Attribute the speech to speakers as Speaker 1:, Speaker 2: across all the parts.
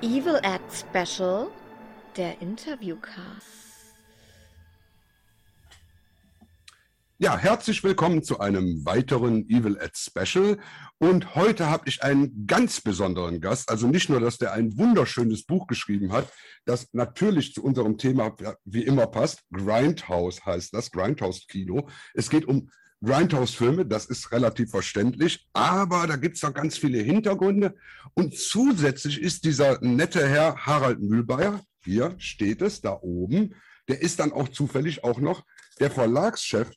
Speaker 1: Evil Ad Special, der Interviewcast.
Speaker 2: Ja, herzlich willkommen zu einem weiteren Evil Ad Special. Und heute habe ich einen ganz besonderen Gast. Also nicht nur, dass der ein wunderschönes Buch geschrieben hat, das natürlich zu unserem Thema wie immer passt. Grindhouse heißt das, Grindhouse Kino. Es geht um Grindhouse-Filme, das ist relativ verständlich, aber da gibt es noch ganz viele Hintergründe. Und zusätzlich ist dieser nette Herr Harald Mühlbayer, hier steht es, da oben, der ist dann auch zufällig auch noch der Verlagschef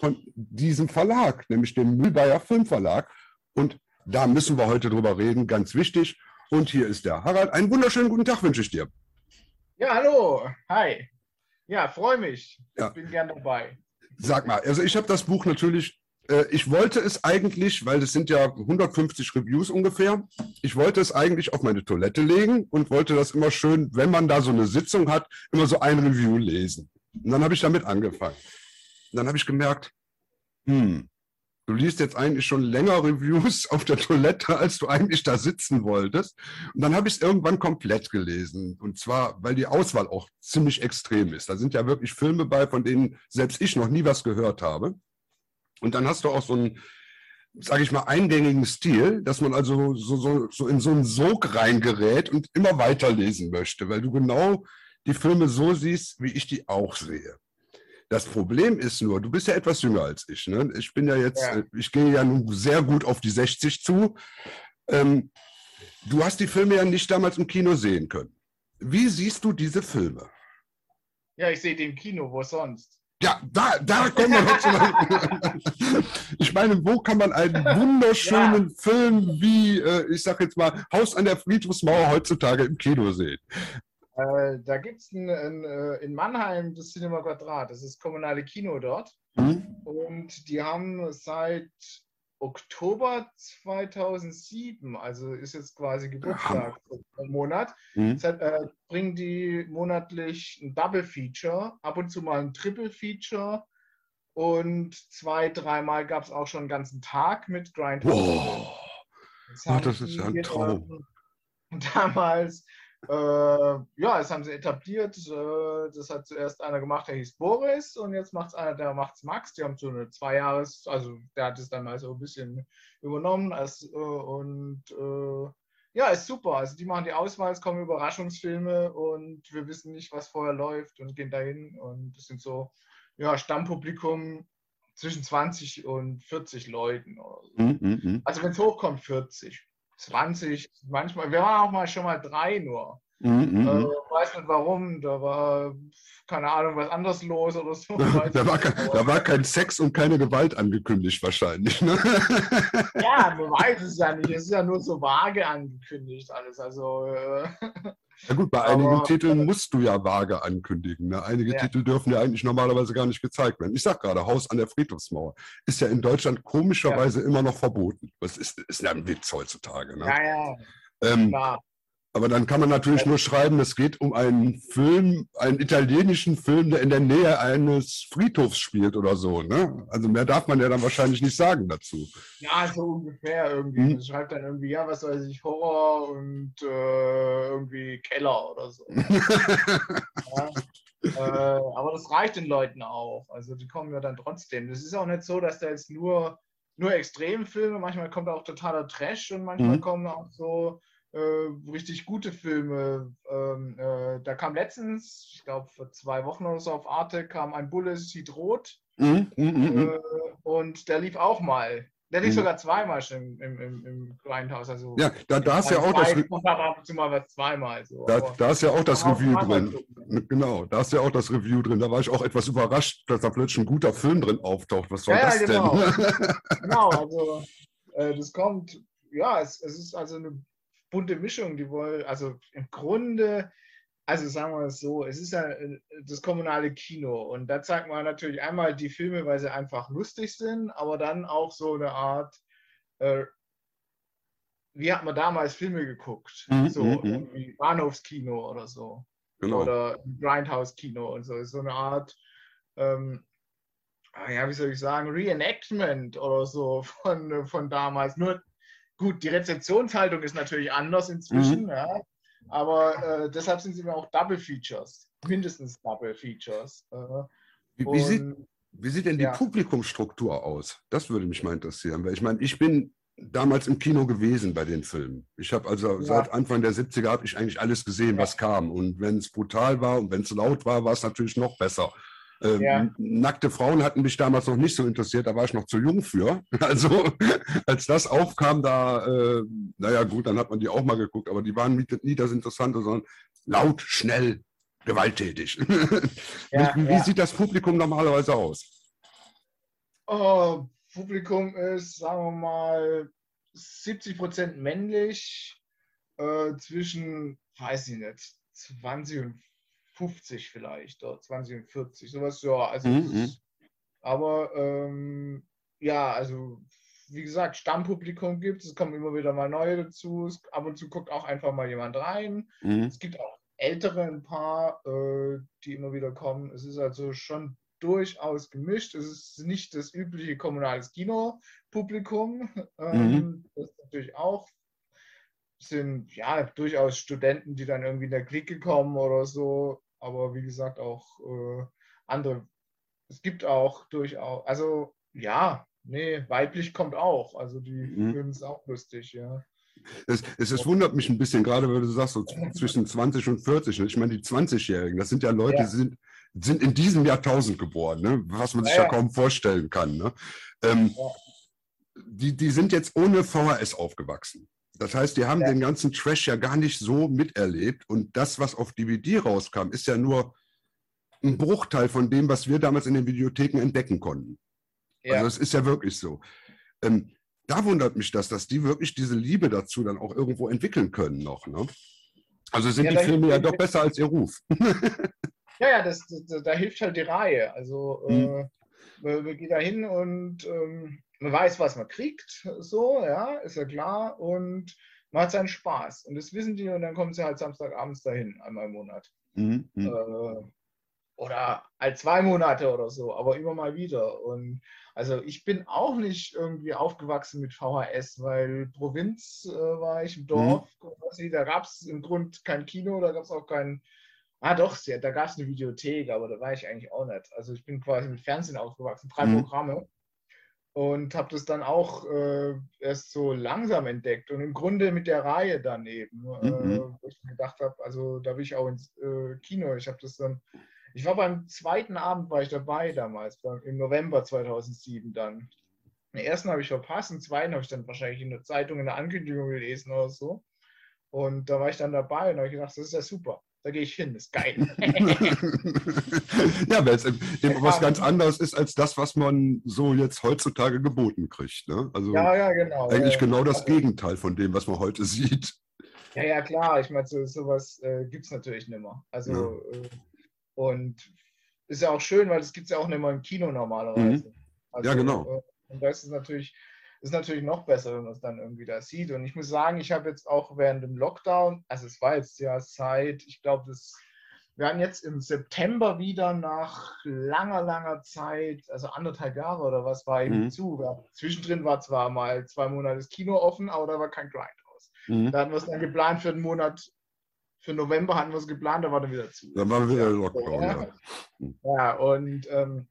Speaker 2: von diesem Verlag, nämlich dem Mühlbayer Filmverlag. Und da müssen wir heute drüber reden, ganz wichtig. Und hier ist der Harald. Einen wunderschönen guten Tag wünsche ich dir.
Speaker 3: Ja, hallo. Hi. Ja, freue mich. Ja. Ich bin gern dabei.
Speaker 2: Sag mal, also ich habe das Buch natürlich, äh, ich wollte es eigentlich, weil es sind ja 150 Reviews ungefähr, ich wollte es eigentlich auf meine Toilette legen und wollte das immer schön, wenn man da so eine Sitzung hat, immer so ein Review lesen. Und dann habe ich damit angefangen. Und dann habe ich gemerkt, hm, du liest jetzt eigentlich schon länger Reviews auf der Toilette, als du eigentlich da sitzen wolltest. Und dann habe ich es irgendwann komplett gelesen. Und zwar, weil die Auswahl auch ziemlich extrem ist. Da sind ja wirklich Filme bei, von denen selbst ich noch nie was gehört habe. Und dann hast du auch so einen, sage ich mal, eingängigen Stil, dass man also so, so, so in so einen Sog reingerät und immer weiterlesen möchte, weil du genau die Filme so siehst, wie ich die auch sehe. Das Problem ist nur, du bist ja etwas jünger als ich. Ne? Ich bin ja jetzt, ja. Äh, ich gehe ja nun sehr gut auf die 60 zu. Ähm, du hast die Filme ja nicht damals im Kino sehen können. Wie siehst du diese Filme?
Speaker 3: Ja, ich sehe den im Kino, wo sonst?
Speaker 2: Ja, da, da kommen wir noch zu. ich meine, wo kann man einen wunderschönen ja. Film wie, äh, ich sag jetzt mal, Haus an der Friedhofsmauer heutzutage im Kino sehen?
Speaker 3: Äh, da gibt es äh, in Mannheim das Cinema Quadrat, das ist das kommunale Kino dort. Mhm. Und die haben seit Oktober 2007, also ist jetzt quasi Geburtstag im Monat, mhm. seit, äh, bringen die monatlich ein Double Feature, ab und zu mal ein Triple Feature und zwei, dreimal gab es auch schon einen ganzen Tag mit Grindhouse.
Speaker 2: Wow. Das, Ach, das ist ja ein Traum.
Speaker 3: Damals äh, ja, das haben sie etabliert. Äh, das hat zuerst einer gemacht, der hieß Boris und jetzt macht es einer, der macht es Max. Die haben so eine zwei Jahres, also der hat es dann mal so ein bisschen übernommen. Als, äh, und äh, ja, ist super. Also die machen die Auswahl, es kommen Überraschungsfilme und wir wissen nicht, was vorher läuft und gehen dahin. Und das sind so, ja, Stammpublikum zwischen 20 und 40 Leuten. So. Mm, mm, mm. Also wenn es hochkommt, 40. 20, manchmal, wir waren auch mal schon mal drei nur. Mhm, mhm, äh, weiß nicht warum, da war, keine Ahnung, was anderes los oder so.
Speaker 2: da, war kein, da war kein Sex und keine Gewalt angekündigt wahrscheinlich. Ne?
Speaker 3: ja, man weiß es ja nicht. Es ist ja nur so vage angekündigt alles. Also, äh,
Speaker 2: ja gut, bei einigen Titeln musst du ja vage ankündigen. Ne? Einige ja. Titel dürfen ja eigentlich normalerweise gar nicht gezeigt werden. Ich sag gerade, Haus an der Friedhofsmauer ist ja in Deutschland komischerweise ja. immer noch verboten. Das ist, ist ja ein Witz heutzutage. Ne?
Speaker 3: Ja, ja.
Speaker 2: Ähm, aber dann kann man natürlich nur schreiben, es geht um einen Film, einen italienischen Film, der in der Nähe eines Friedhofs spielt oder so. Ne? Also mehr darf man ja dann wahrscheinlich nicht sagen dazu.
Speaker 3: Ja, so ungefähr irgendwie. Hm? Das schreibt dann irgendwie, ja, was weiß ich, Horror und äh, irgendwie Keller oder so. ja. äh, aber das reicht den Leuten auch. Also die kommen ja dann trotzdem. Das ist auch nicht so, dass da jetzt nur, nur Extremfilme, manchmal kommt auch totaler Trash und manchmal mhm. kommen auch so richtig gute Filme. Ähm, äh, da kam letztens, ich glaube vor zwei Wochen oder so auf Arte, kam ein Bulle sieht rot. Mhm, mh, mh. Äh, und der lief auch mal. Der lief mhm. sogar zweimal schon im, im, im Grindhouse. Also
Speaker 2: ja, da, da ist ja auch das.
Speaker 3: Ab und zu mal was zweimal. So.
Speaker 2: Da, da ist ja auch das Review drin. Gucken. Genau, da ist ja auch das Review drin. Da war ich auch etwas überrascht, dass da plötzlich ein guter Film drin auftaucht. Was war ja, das
Speaker 3: genau.
Speaker 2: denn?
Speaker 3: genau, also äh, das kommt, ja, es, es ist also eine bunte Mischung. Die wollen, also im Grunde also sagen wir es so, es ist ja äh, das kommunale Kino und da zeigt man natürlich einmal die Filme, weil sie einfach lustig sind, aber dann auch so eine Art, äh, wie hat man damals Filme geguckt?
Speaker 2: Mhm,
Speaker 3: so
Speaker 2: mhm, mhm.
Speaker 3: irgendwie Bahnhofskino oder so.
Speaker 2: Genau.
Speaker 3: Oder Grindhouse-Kino und so. So eine Art, ähm, ah ja, wie soll ich sagen, Reenactment oder so von, von damals. Nur gut, die Rezeptionshaltung ist natürlich anders inzwischen,
Speaker 2: Mhm.
Speaker 3: ja. Aber äh, deshalb sind sie mir auch Double Features, mindestens Double Features. Äh,
Speaker 2: Wie, wie, sieht, wie sieht denn die
Speaker 3: ja.
Speaker 2: Publikumsstruktur aus? Das würde mich mal interessieren, weil ich meine, ich bin damals im Kino gewesen bei den Filmen. Ich habe also
Speaker 3: Ja.
Speaker 2: seit Anfang der 70er habe ich eigentlich alles gesehen, was kam. Und wenn es brutal war und wenn es laut war, war es natürlich noch besser. Ähm,
Speaker 3: Ja.
Speaker 2: Nackte Frauen hatten mich damals noch nicht so interessiert, da war ich noch zu jung für. Also als das aufkam, da, äh, naja gut, dann hat man die auch mal geguckt, aber die waren nie, das Interessante, sondern laut, schnell, gewalttätig.
Speaker 3: Ja,
Speaker 2: wie, wie
Speaker 3: ja.
Speaker 2: sieht das Publikum normalerweise aus?
Speaker 3: Oh, Publikum ist, sagen wir mal, 70 Prozent männlich, äh, zwischen, weiß ich nicht, 20 und 50 vielleicht, oder 20 und 40, sowas, ja. Also,
Speaker 2: Mhm,
Speaker 3: aber ähm, ja, also wie gesagt, Stammpublikum gibt es, es kommen immer wieder mal neue dazu, es, ab und zu guckt auch einfach mal jemand rein.
Speaker 2: Mhm.
Speaker 3: Es gibt auch ältere ein paar, äh, die immer wieder kommen. Es ist also schon durchaus gemischt. Es ist nicht das übliche kommunales Kino-Publikum. Ähm, Das ist natürlich auch. Es sind ja durchaus Studenten, die dann irgendwie in der Clique kommen oder so. Aber wie gesagt, auch äh, andere. Es gibt auch durchaus, also ja, nee, weiblich kommt auch. Also die
Speaker 2: Mhm.
Speaker 3: finden es auch lustig, ja.
Speaker 2: Es, es, es wundert mich ein bisschen, gerade wenn du sagst, so zwischen 20 und 40. ne? Ich meine, die 20-Jährigen, das sind ja Leute,
Speaker 3: Ja.
Speaker 2: die sind, sind in diesem Jahrtausend geboren, ne? was man sich
Speaker 3: Ja,
Speaker 2: ja,
Speaker 3: ja.
Speaker 2: kaum vorstellen kann. Ne? Ähm, die, die sind jetzt ohne VHS aufgewachsen. Das heißt, die haben
Speaker 3: Ja.
Speaker 2: den ganzen Trash ja gar nicht so miterlebt. Und das, was auf DVD rauskam, ist ja nur ein Bruchteil von dem, was wir damals in den Videotheken entdecken konnten.
Speaker 3: Ja.
Speaker 2: Also es ist ja wirklich so. Ähm, da wundert mich das, dass die wirklich diese Liebe dazu dann auch irgendwo entwickeln können noch. Ne? Also sind
Speaker 3: Ja,
Speaker 2: die Filme ja doch besser als ihr Ruf.
Speaker 3: Ja, ja, das, das, da hilft halt die Reihe. Also
Speaker 2: Mhm.
Speaker 3: äh, man geht da hin und ähm, man weiß, was man kriegt, so, ja, ist ja klar. Und man hat seinen Spaß. Und das wissen die und dann kommen sie halt Samstagabends dahin, einmal im Monat.
Speaker 2: Mhm, mhm.
Speaker 3: Äh, oder halt zwei Monate oder so, aber immer mal wieder. Und also ich bin auch nicht irgendwie aufgewachsen mit VHS, weil Provinz äh, war ich im Dorf, quasi, da gab es im Grund kein Kino, da gab es auch kein, ah doch, da gab es eine Videothek, aber da war ich eigentlich auch nicht. Also ich bin quasi mit Fernsehen aufgewachsen, drei
Speaker 2: Mhm.
Speaker 3: Programme. Und habe das dann auch äh, erst so langsam entdeckt und im Grunde mit der Reihe dann eben, äh,
Speaker 2: Mhm.
Speaker 3: wo ich mir gedacht habe, also da will ich auch ins äh, Kino. Ich habe das dann ich war beim zweiten Abend, war ich dabei damals, im November 2007 dann. Den ersten habe ich verpasst, den zweiten habe ich dann wahrscheinlich in der Zeitung in der Ankündigung gelesen oder so. Und da war ich dann dabei und habe gedacht, das ist ja super. Da gehe ich hin, das ist geil.
Speaker 2: ja, weil es eben eben was ganz anderes ist als das, was man so jetzt heutzutage geboten kriegt. Ne? Also
Speaker 3: ja, ja, genau.
Speaker 2: eigentlich
Speaker 3: Äh,
Speaker 2: genau das Gegenteil von dem, was man heute sieht.
Speaker 3: Ja, ja, klar. Ich meine, so, sowas äh, gibt es natürlich nicht mehr. Also, äh, und ist ja auch schön, weil es gibt es ja auch nicht mehr im Kino normalerweise. Also,
Speaker 2: Ja, genau.
Speaker 3: Äh, und das ist natürlich, ist natürlich noch besser, wenn man es dann irgendwie da sieht. Und ich muss sagen, ich habe jetzt auch während dem Lockdown, also es war jetzt ja seit, ich glaube, das. Wir hatten jetzt im September wieder nach langer, langer Zeit, also anderthalb Jahre oder was, war eben
Speaker 2: Mhm.
Speaker 3: zu. Ja, zwischendrin war zwar mal zwei Monate das Kino offen, aber da war kein Grindhouse.
Speaker 2: Mhm.
Speaker 3: Da hatten wir es dann geplant für den Monat, für November hatten wir es geplant, da war dann wieder zu.
Speaker 2: Dann waren wir wieder
Speaker 3: Ja.
Speaker 2: Lockdown. Ja.
Speaker 3: Ja, und ähm,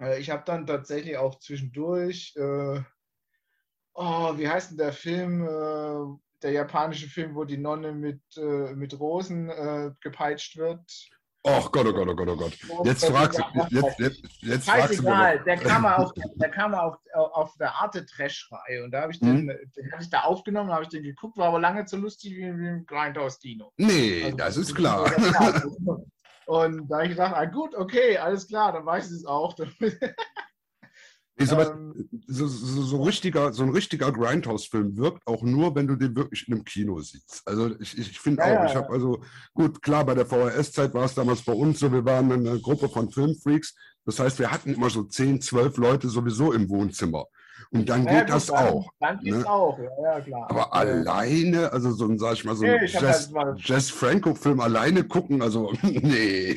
Speaker 3: äh, ich habe dann tatsächlich auch zwischendurch, äh, oh, wie heißt denn der Film, äh, der japanische Film, wo die Nonne mit, äh, mit Rosen äh, gepeitscht wird?
Speaker 2: Ach Gott, oh Gott, oh Gott, oh Gott. Jetzt fragst du, jetzt, jetzt, jetzt fragst
Speaker 3: der kam mal auf, der kam auf, auf der Arte Trash-Reihe und da habe ich den,
Speaker 2: Mhm.
Speaker 3: den habe ich da aufgenommen, habe ich den geguckt, war aber lange so lustig wie, wie im Grindhouse-Kino.
Speaker 2: Nee,
Speaker 3: Also,
Speaker 2: das ist klar.
Speaker 3: Und da habe ich gedacht, ah, gut, okay, alles klar, dann weiß ich es auch.
Speaker 2: So, ähm, so, so, so, richtiger, so ein richtiger Grindhouse-Film wirkt auch nur, wenn du den wirklich in einem Kino siehst. Also ich, ich finde ja, auch, ja, ich habe also, gut, klar, bei der VHS-Zeit war es damals bei uns so, wir waren eine Gruppe von Filmfreaks. Das heißt, wir hatten immer so 10, 12 Leute sowieso im Wohnzimmer. Und dann ja, geht das dann, auch.
Speaker 3: Dann geht ne? auch, ja, ja, klar.
Speaker 2: Aber alleine, also so ein, sag ich mal, so ein nee, Jazz, halt Jazz Franco-Film alleine gucken, also nee.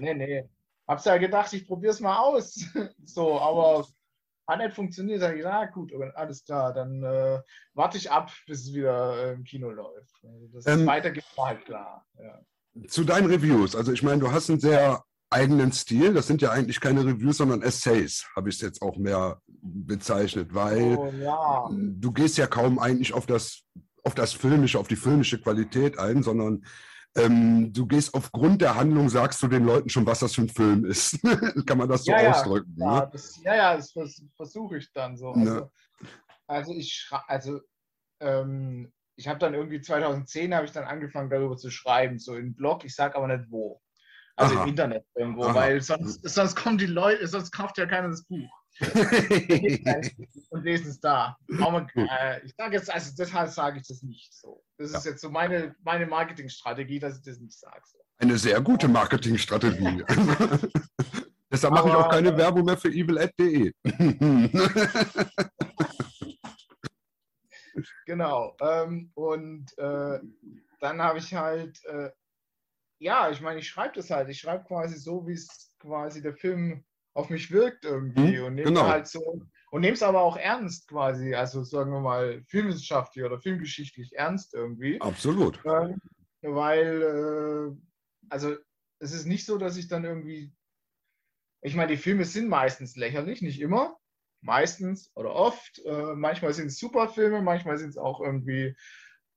Speaker 3: Nee, nee, nee. Hab's ja gedacht, ich probier's mal aus. so, aber hat nicht funktioniert. Sag ich, na gut, alles klar, dann äh, warte ich ab, bis es wieder äh, im Kino läuft. Also, dass ähm, weitergeht, war halt klar. Ja.
Speaker 2: Zu deinen Reviews. Also ich meine, du hast einen sehr eigenen Stil. Das sind ja eigentlich keine Reviews, sondern Essays, habe ich es jetzt auch mehr bezeichnet, weil oh, ja. du gehst ja kaum eigentlich auf das, auf das Filmische, auf die filmische Qualität ein, sondern ähm, du gehst aufgrund der Handlung, sagst du den Leuten schon, was das für ein Film ist. Kann man das so ja, ausdrücken?
Speaker 3: Ja, ne? das, ja, ja, das versuche ich dann so. Also, ne. also ich also ähm, ich habe dann irgendwie 2010 habe ich dann angefangen darüber zu schreiben, so im Blog, ich sage aber nicht wo. Also Aha. im Internet irgendwo, Aha. weil sonst, sonst kommen die Leute, sonst kauft ja keiner das Buch. und lesen es da. Aber, äh, ich sage jetzt, also deshalb sage ich das nicht so. Das ja. ist jetzt so meine, meine Marketingstrategie, dass ich das nicht sage. So.
Speaker 2: Eine sehr gute Marketingstrategie. Deshalb mache ich auch keine Werbung mehr für evilat.de.
Speaker 3: genau. Ähm, und äh, dann habe ich halt äh, ja, ich meine, ich schreibe das halt. Ich schreibe quasi so, wie es quasi der Film auf mich wirkt irgendwie hm, und nehme genau. halt so und nehme es aber auch ernst quasi, also sagen wir mal filmwissenschaftlich oder filmgeschichtlich ernst irgendwie.
Speaker 2: Absolut.
Speaker 3: Ähm, weil, äh, also es ist nicht so, dass ich dann irgendwie, ich meine, die Filme sind meistens lächerlich, nicht immer, meistens oder oft. Äh, manchmal sind es super Filme, manchmal sind es auch irgendwie äh,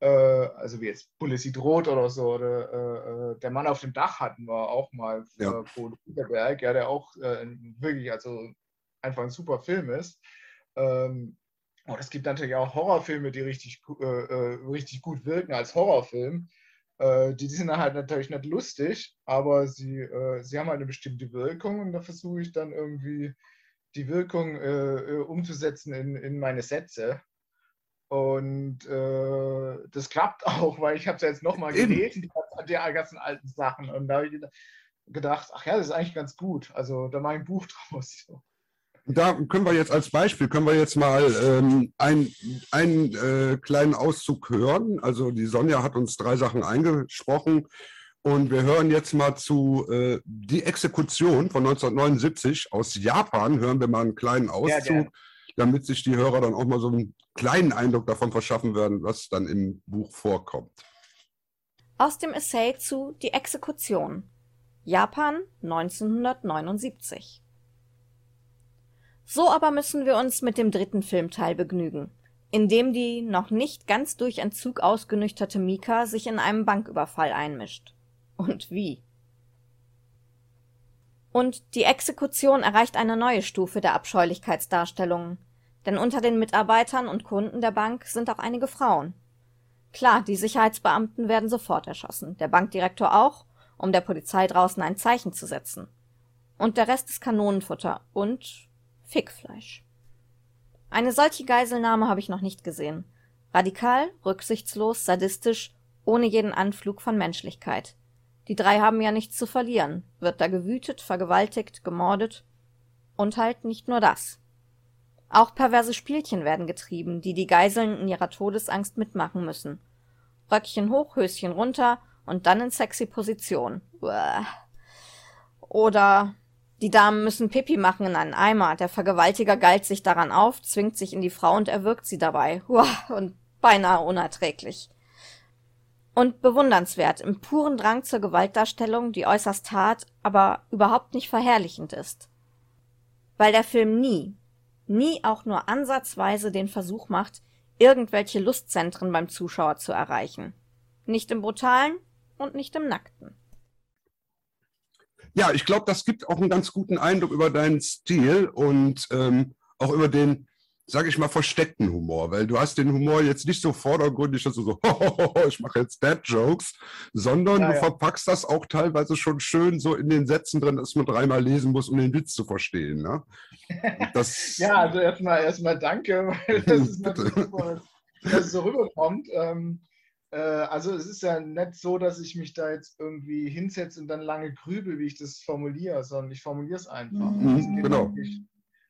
Speaker 3: also wie jetzt Policy droht oder so, oder äh, äh, Der Mann auf dem Dach hatten wir auch mal ja. äh, Bodo ja, der auch äh, wirklich, also einfach ein super Film ist. Ähm, und es gibt natürlich auch Horrorfilme, die richtig, äh, richtig gut wirken als Horrorfilm. die, die sind halt natürlich nicht lustig, aber sie, sie haben halt eine bestimmte Wirkung und da versuche ich dann irgendwie die Wirkung umzusetzen in, in meine Sätze. Und äh, das klappt auch, weil ich habe es jetzt nochmal gelesen, die, die, ganzen alten Sachen. Und da habe ich gedacht, ach ja, das ist eigentlich ganz gut. Also da mache ich ein Buch draus.
Speaker 2: Da können wir jetzt als Beispiel, können wir jetzt mal ähm, einen äh, kleinen Auszug hören. Also die Sonja hat uns drei Sachen eingesprochen. Und wir hören jetzt mal zu äh, Die Exekution von 1979 aus Japan. Hören wir mal einen kleinen Auszug. Ja, damit sich die Hörer dann auch mal so einen kleinen Eindruck davon verschaffen werden, was dann im Buch vorkommt.
Speaker 1: Aus dem Essay zu Die Exekution. Japan 1979. So aber müssen wir uns mit dem dritten Filmteil begnügen, in dem die noch nicht ganz durch Entzug ausgenüchterte Mika sich in einem Banküberfall einmischt. Und wie? Und die Exekution erreicht eine neue Stufe der Abscheulichkeitsdarstellungen, denn unter den Mitarbeitern und Kunden der Bank sind auch einige Frauen. Klar, die Sicherheitsbeamten werden sofort erschossen, der Bankdirektor auch, um der Polizei draußen ein Zeichen zu setzen. Und der Rest ist Kanonenfutter und Fickfleisch. Eine solche Geiselnahme habe ich noch nicht gesehen. Radikal, rücksichtslos, sadistisch, ohne jeden Anflug von Menschlichkeit. Die drei haben ja nichts zu verlieren. Wird da gewütet, vergewaltigt, gemordet. Und halt nicht nur das. Auch perverse Spielchen werden getrieben, die die Geiseln in ihrer Todesangst mitmachen müssen. Röckchen hoch, Höschen runter und dann in sexy Position. Uah. Oder die Damen müssen Pipi machen in einen Eimer. Der Vergewaltiger geilt sich daran auf, zwingt sich in die Frau und erwürgt sie dabei. Uah, und beinahe unerträglich und bewundernswert im puren Drang zur Gewaltdarstellung, die äußerst hart, aber überhaupt nicht verherrlichend ist. Weil der Film nie, nie auch nur ansatzweise den Versuch macht, irgendwelche Lustzentren beim Zuschauer zu erreichen. Nicht im Brutalen und nicht im Nackten.
Speaker 2: Ja, ich glaube, das gibt auch einen ganz guten Eindruck über deinen Stil und ähm, auch über den sage ich mal, versteckten Humor, weil du hast den Humor jetzt nicht so vordergründig, dass du so, ich mache jetzt Dad-Jokes, sondern ja, du ja. verpackst das auch teilweise schon schön so in den Sätzen drin, dass man dreimal lesen muss, um den Witz zu verstehen. Ne?
Speaker 3: Das, ja, also erstmal erstmal danke, weil das ist natürlich super, dass es so rüberkommt. Ähm, äh, also es ist ja nicht so, dass ich mich da jetzt irgendwie hinsetze und dann lange grübel, wie ich das formuliere, sondern ich formuliere es einfach.
Speaker 2: Mhm, genau.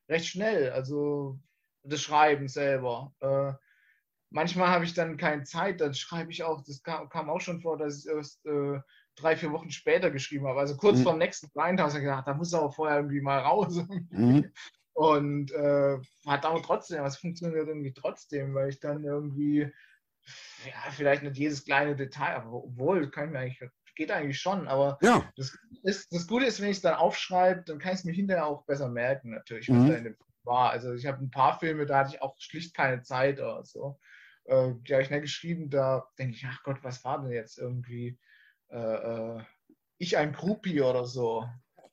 Speaker 3: Recht schnell. Also das Schreiben selber. Äh, manchmal habe ich dann keine Zeit, dann schreibe ich auch, das kam, kam auch schon vor, dass ich erst äh, drei, vier Wochen später geschrieben habe. Also kurz mhm. vor dem nächsten Blind habe ich gedacht, da muss er auch vorher irgendwie mal raus. Mhm. Und äh, hat aber trotzdem, es funktioniert irgendwie trotzdem, weil ich dann irgendwie, ja, vielleicht nicht jedes kleine Detail, aber obwohl, kann ich mir eigentlich, geht eigentlich schon, aber
Speaker 2: ja.
Speaker 3: das, ist, das Gute ist, wenn ich es dann aufschreibe, dann kann ich es mir hinterher auch besser merken, natürlich, was mhm. da in dem war. Also ich habe ein paar Filme, da hatte ich auch schlicht keine Zeit oder so. Äh, die habe ich nicht geschrieben, da denke ich, ach Gott, was war denn jetzt irgendwie äh, äh, ich ein Groupie oder so.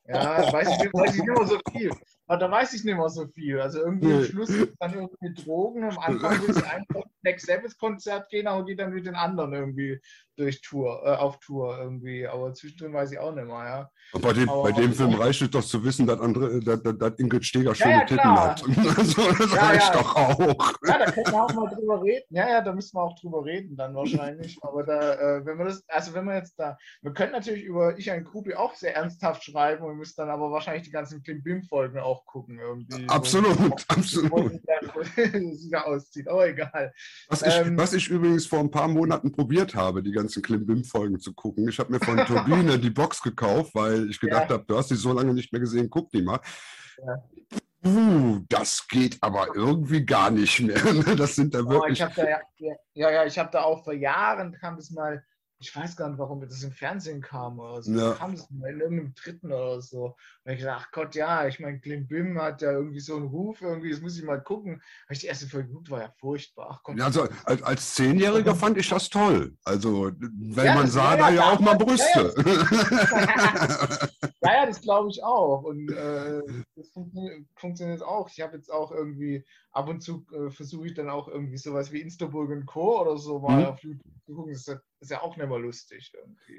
Speaker 3: Ja, weiß ich, weiß ich nicht mehr so viel. Aber da weiß ich nicht mehr so viel. Also irgendwie am Schluss dann irgendwie Drogen. Am Anfang will sie einfach Black Sabbath Konzert gehen, aber geht dann mit den anderen irgendwie durch Tour, äh, auf Tour irgendwie. Aber zwischendrin weiß ich auch nicht mehr, ja.
Speaker 2: Und bei dem, bei dem Film reicht es doch zu wissen, dass, andere, dass, dass Ingrid Steger schöne ja, ja, Titten hat. Also, das ja, reicht doch auch.
Speaker 3: Ja, da können wir auch mal drüber reden. Ja, ja, da müssen wir auch drüber reden dann wahrscheinlich. Aber da, äh, wenn wir das, also wenn wir jetzt da, wir können natürlich über Ich ein Krupi auch sehr ernsthaft schreiben und müssen dann aber wahrscheinlich die ganzen Klim Bim Folgen auch gucken irgendwie.
Speaker 2: Absolut, wo, absolut.
Speaker 3: Da auszieht, aber egal.
Speaker 2: Was ich, ähm, was ich übrigens vor ein paar Monaten probiert habe, die ganzen Klimbim-Folgen zu gucken. Ich habe mir von Turbine die Box gekauft, weil ich gedacht ja. habe, du hast die so lange nicht mehr gesehen, guck die mal. Ja. Uh, das geht aber irgendwie gar nicht mehr. Das sind da wirklich.
Speaker 3: Oh, ich da, ja, ja, ja, ich habe da auch vor Jahren kam das mal ich weiß gar nicht, warum das im Fernsehen kam oder so. Ja. Kam das mal in irgendeinem dritten oder so. Und ich dachte, ach Gott, ja, ich meine, Klim Bim hat ja irgendwie so einen Ruf, irgendwie, das muss ich mal gucken. Habe ich die erste Folge geguckt, war ja furchtbar. Ach
Speaker 2: Gott, ja, also als, als Zehnjähriger fand ich das toll. Also, weil ja, man sah da ja auch mal Brüste.
Speaker 3: Ja, ja, das glaube ich auch. Und äh, das funktioniert, funktioniert, auch. Ich habe jetzt auch irgendwie, ab und zu äh, versuche ich dann auch irgendwie sowas wie Instaburg und Co. oder so mal mhm. auf YouTube zu gucken. Das ist, ja, auch nicht mehr lustig.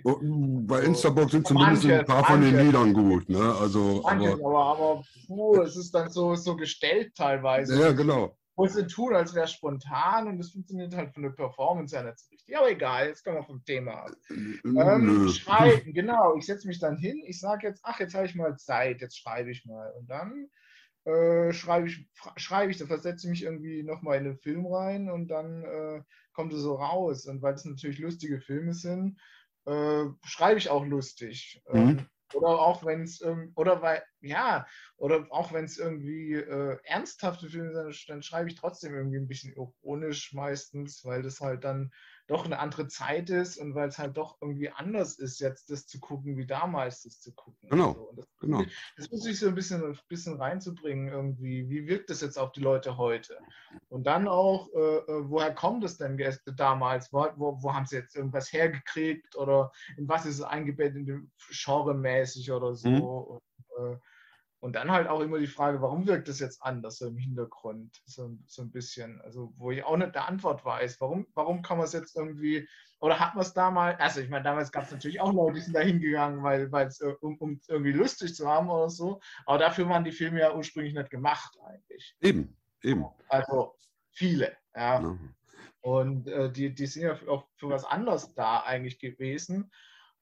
Speaker 3: Irgendwie.
Speaker 2: Bei Instaburg sind zumindest manche, ein paar von den Liedern gut. Ne? Also,
Speaker 3: manche, aber, aber, aber puh, es ist dann so, so gestellt teilweise.
Speaker 2: Ja, genau
Speaker 3: wo sie tun, als wäre es spontan und das funktioniert halt von der Performance her nicht so richtig. Aber egal, jetzt kommen wir vom Thema ab. Ähm, schreiben, genau. Ich setze mich dann hin, ich sage jetzt, ach, jetzt habe ich mal Zeit, jetzt schreibe ich mal. Und dann äh, schreibe ich, schreibe ich, da versetze ich mich irgendwie nochmal in den Film rein und dann äh, kommt es so raus. Und weil es natürlich lustige Filme sind, äh, schreibe ich auch lustig. Mhm. Oder auch wenn es, oder weil, ja, oder auch wenn es irgendwie äh, ernsthafte Filme sind, dann schreibe ich trotzdem irgendwie ein bisschen ironisch meistens, weil das halt dann doch eine andere Zeit ist und weil es halt doch irgendwie anders ist, jetzt das zu gucken, wie damals das zu gucken.
Speaker 2: Genau.
Speaker 3: So.
Speaker 2: Das, genau.
Speaker 3: das muss ich so ein bisschen, ein bisschen reinzubringen, irgendwie, wie wirkt das jetzt auf die Leute heute? Und dann auch, äh, äh woher kommt es denn damals? Wo, wo, wo, haben sie jetzt irgendwas hergekriegt oder in was ist es eingebettet, genremäßig oder so? Mhm. Und, äh, und dann halt auch immer die Frage, warum wirkt das jetzt anders so im Hintergrund? So, so ein bisschen. Also, wo ich auch nicht der Antwort weiß. Warum, warum kann man es jetzt irgendwie, oder hat man es damals, also ich meine, damals gab es natürlich auch Leute, die sind da hingegangen, weil es äh, um, um irgendwie lustig zu haben oder so. Aber dafür waren die Filme ja ursprünglich nicht gemacht eigentlich.
Speaker 2: Eben, eben.
Speaker 3: Also viele, ja. Mhm. Und äh, die, die sind ja auch für was anderes da eigentlich gewesen.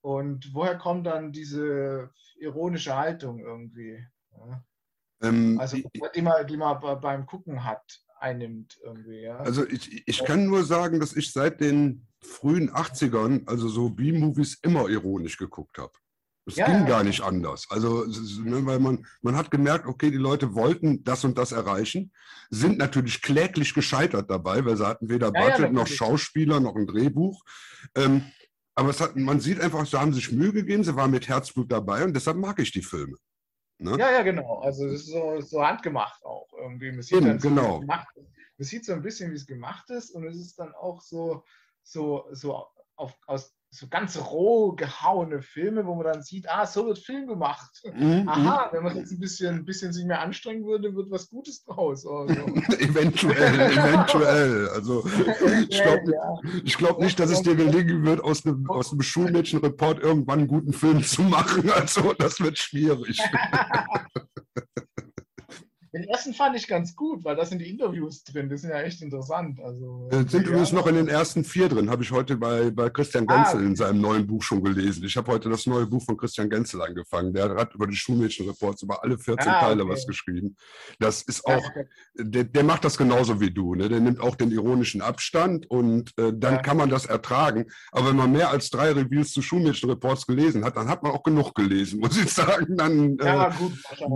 Speaker 3: Und woher kommt dann diese ironische Haltung irgendwie? Ähm, also, die man, die man beim Gucken hat, einnimmt irgendwie. Ja?
Speaker 2: Also, ich, ich kann nur sagen, dass ich seit den frühen 80ern, also so B-Movies, immer ironisch geguckt habe. Es ja, ging ja, gar nicht anders. Also, ne, weil man, man hat gemerkt, okay, die Leute wollten das und das erreichen, sind natürlich kläglich gescheitert dabei, weil sie hatten weder Budget noch Schauspieler noch ein Drehbuch. Ähm, aber hat, man sieht einfach, sie haben sich Mühe gegeben, sie waren mit Herzblut dabei und deshalb mag ich die Filme.
Speaker 3: Ne? Ja, ja, genau. Also es ist so, so handgemacht auch irgendwie. Man sieht,
Speaker 2: Eben, genau.
Speaker 3: man sieht so ein bisschen, wie es gemacht ist und es ist dann auch so, so, so auf, aus so ganz roh gehauene Filme, wo man dann sieht, ah, so wird Film gemacht.
Speaker 2: Mhm,
Speaker 3: Aha, wenn man jetzt ein bisschen, ein bisschen sich mehr anstrengen würde, wird was Gutes draus. oder so.
Speaker 2: eventuell, eventuell. Also ich glaube
Speaker 3: Ja.
Speaker 2: ich glaub nicht, dass es dir gelingen wird, aus einem, aus einem Schulmädchenreport irgendwann einen guten Film zu machen. Also das wird schwierig.
Speaker 3: Den ersten fand ich ganz gut, weil da sind die Interviews drin, die sind ja echt interessant. Also,
Speaker 2: Äh, Sind
Speaker 3: ja.
Speaker 2: übrigens noch in den ersten vier drin, habe ich heute bei, bei Christian
Speaker 3: Ah,
Speaker 2: Genzel in
Speaker 3: okay.
Speaker 2: seinem neuen Buch schon gelesen. Ich habe heute das neue Buch von Christian Genzel angefangen. Der hat über die Schulmädchenreports über alle 14
Speaker 3: Ah,
Speaker 2: Teile
Speaker 3: okay.
Speaker 2: was geschrieben. Das ist
Speaker 3: Ja,
Speaker 2: auch, der, der macht das genauso wie du. Ne? Der nimmt auch den ironischen Abstand und äh, dann
Speaker 3: Ja.
Speaker 2: kann man das ertragen. Aber wenn man mehr als drei Reviews zu Schulmädchenreports gelesen hat, dann hat man auch genug gelesen, muss ich sagen. Dann äh,
Speaker 3: gut.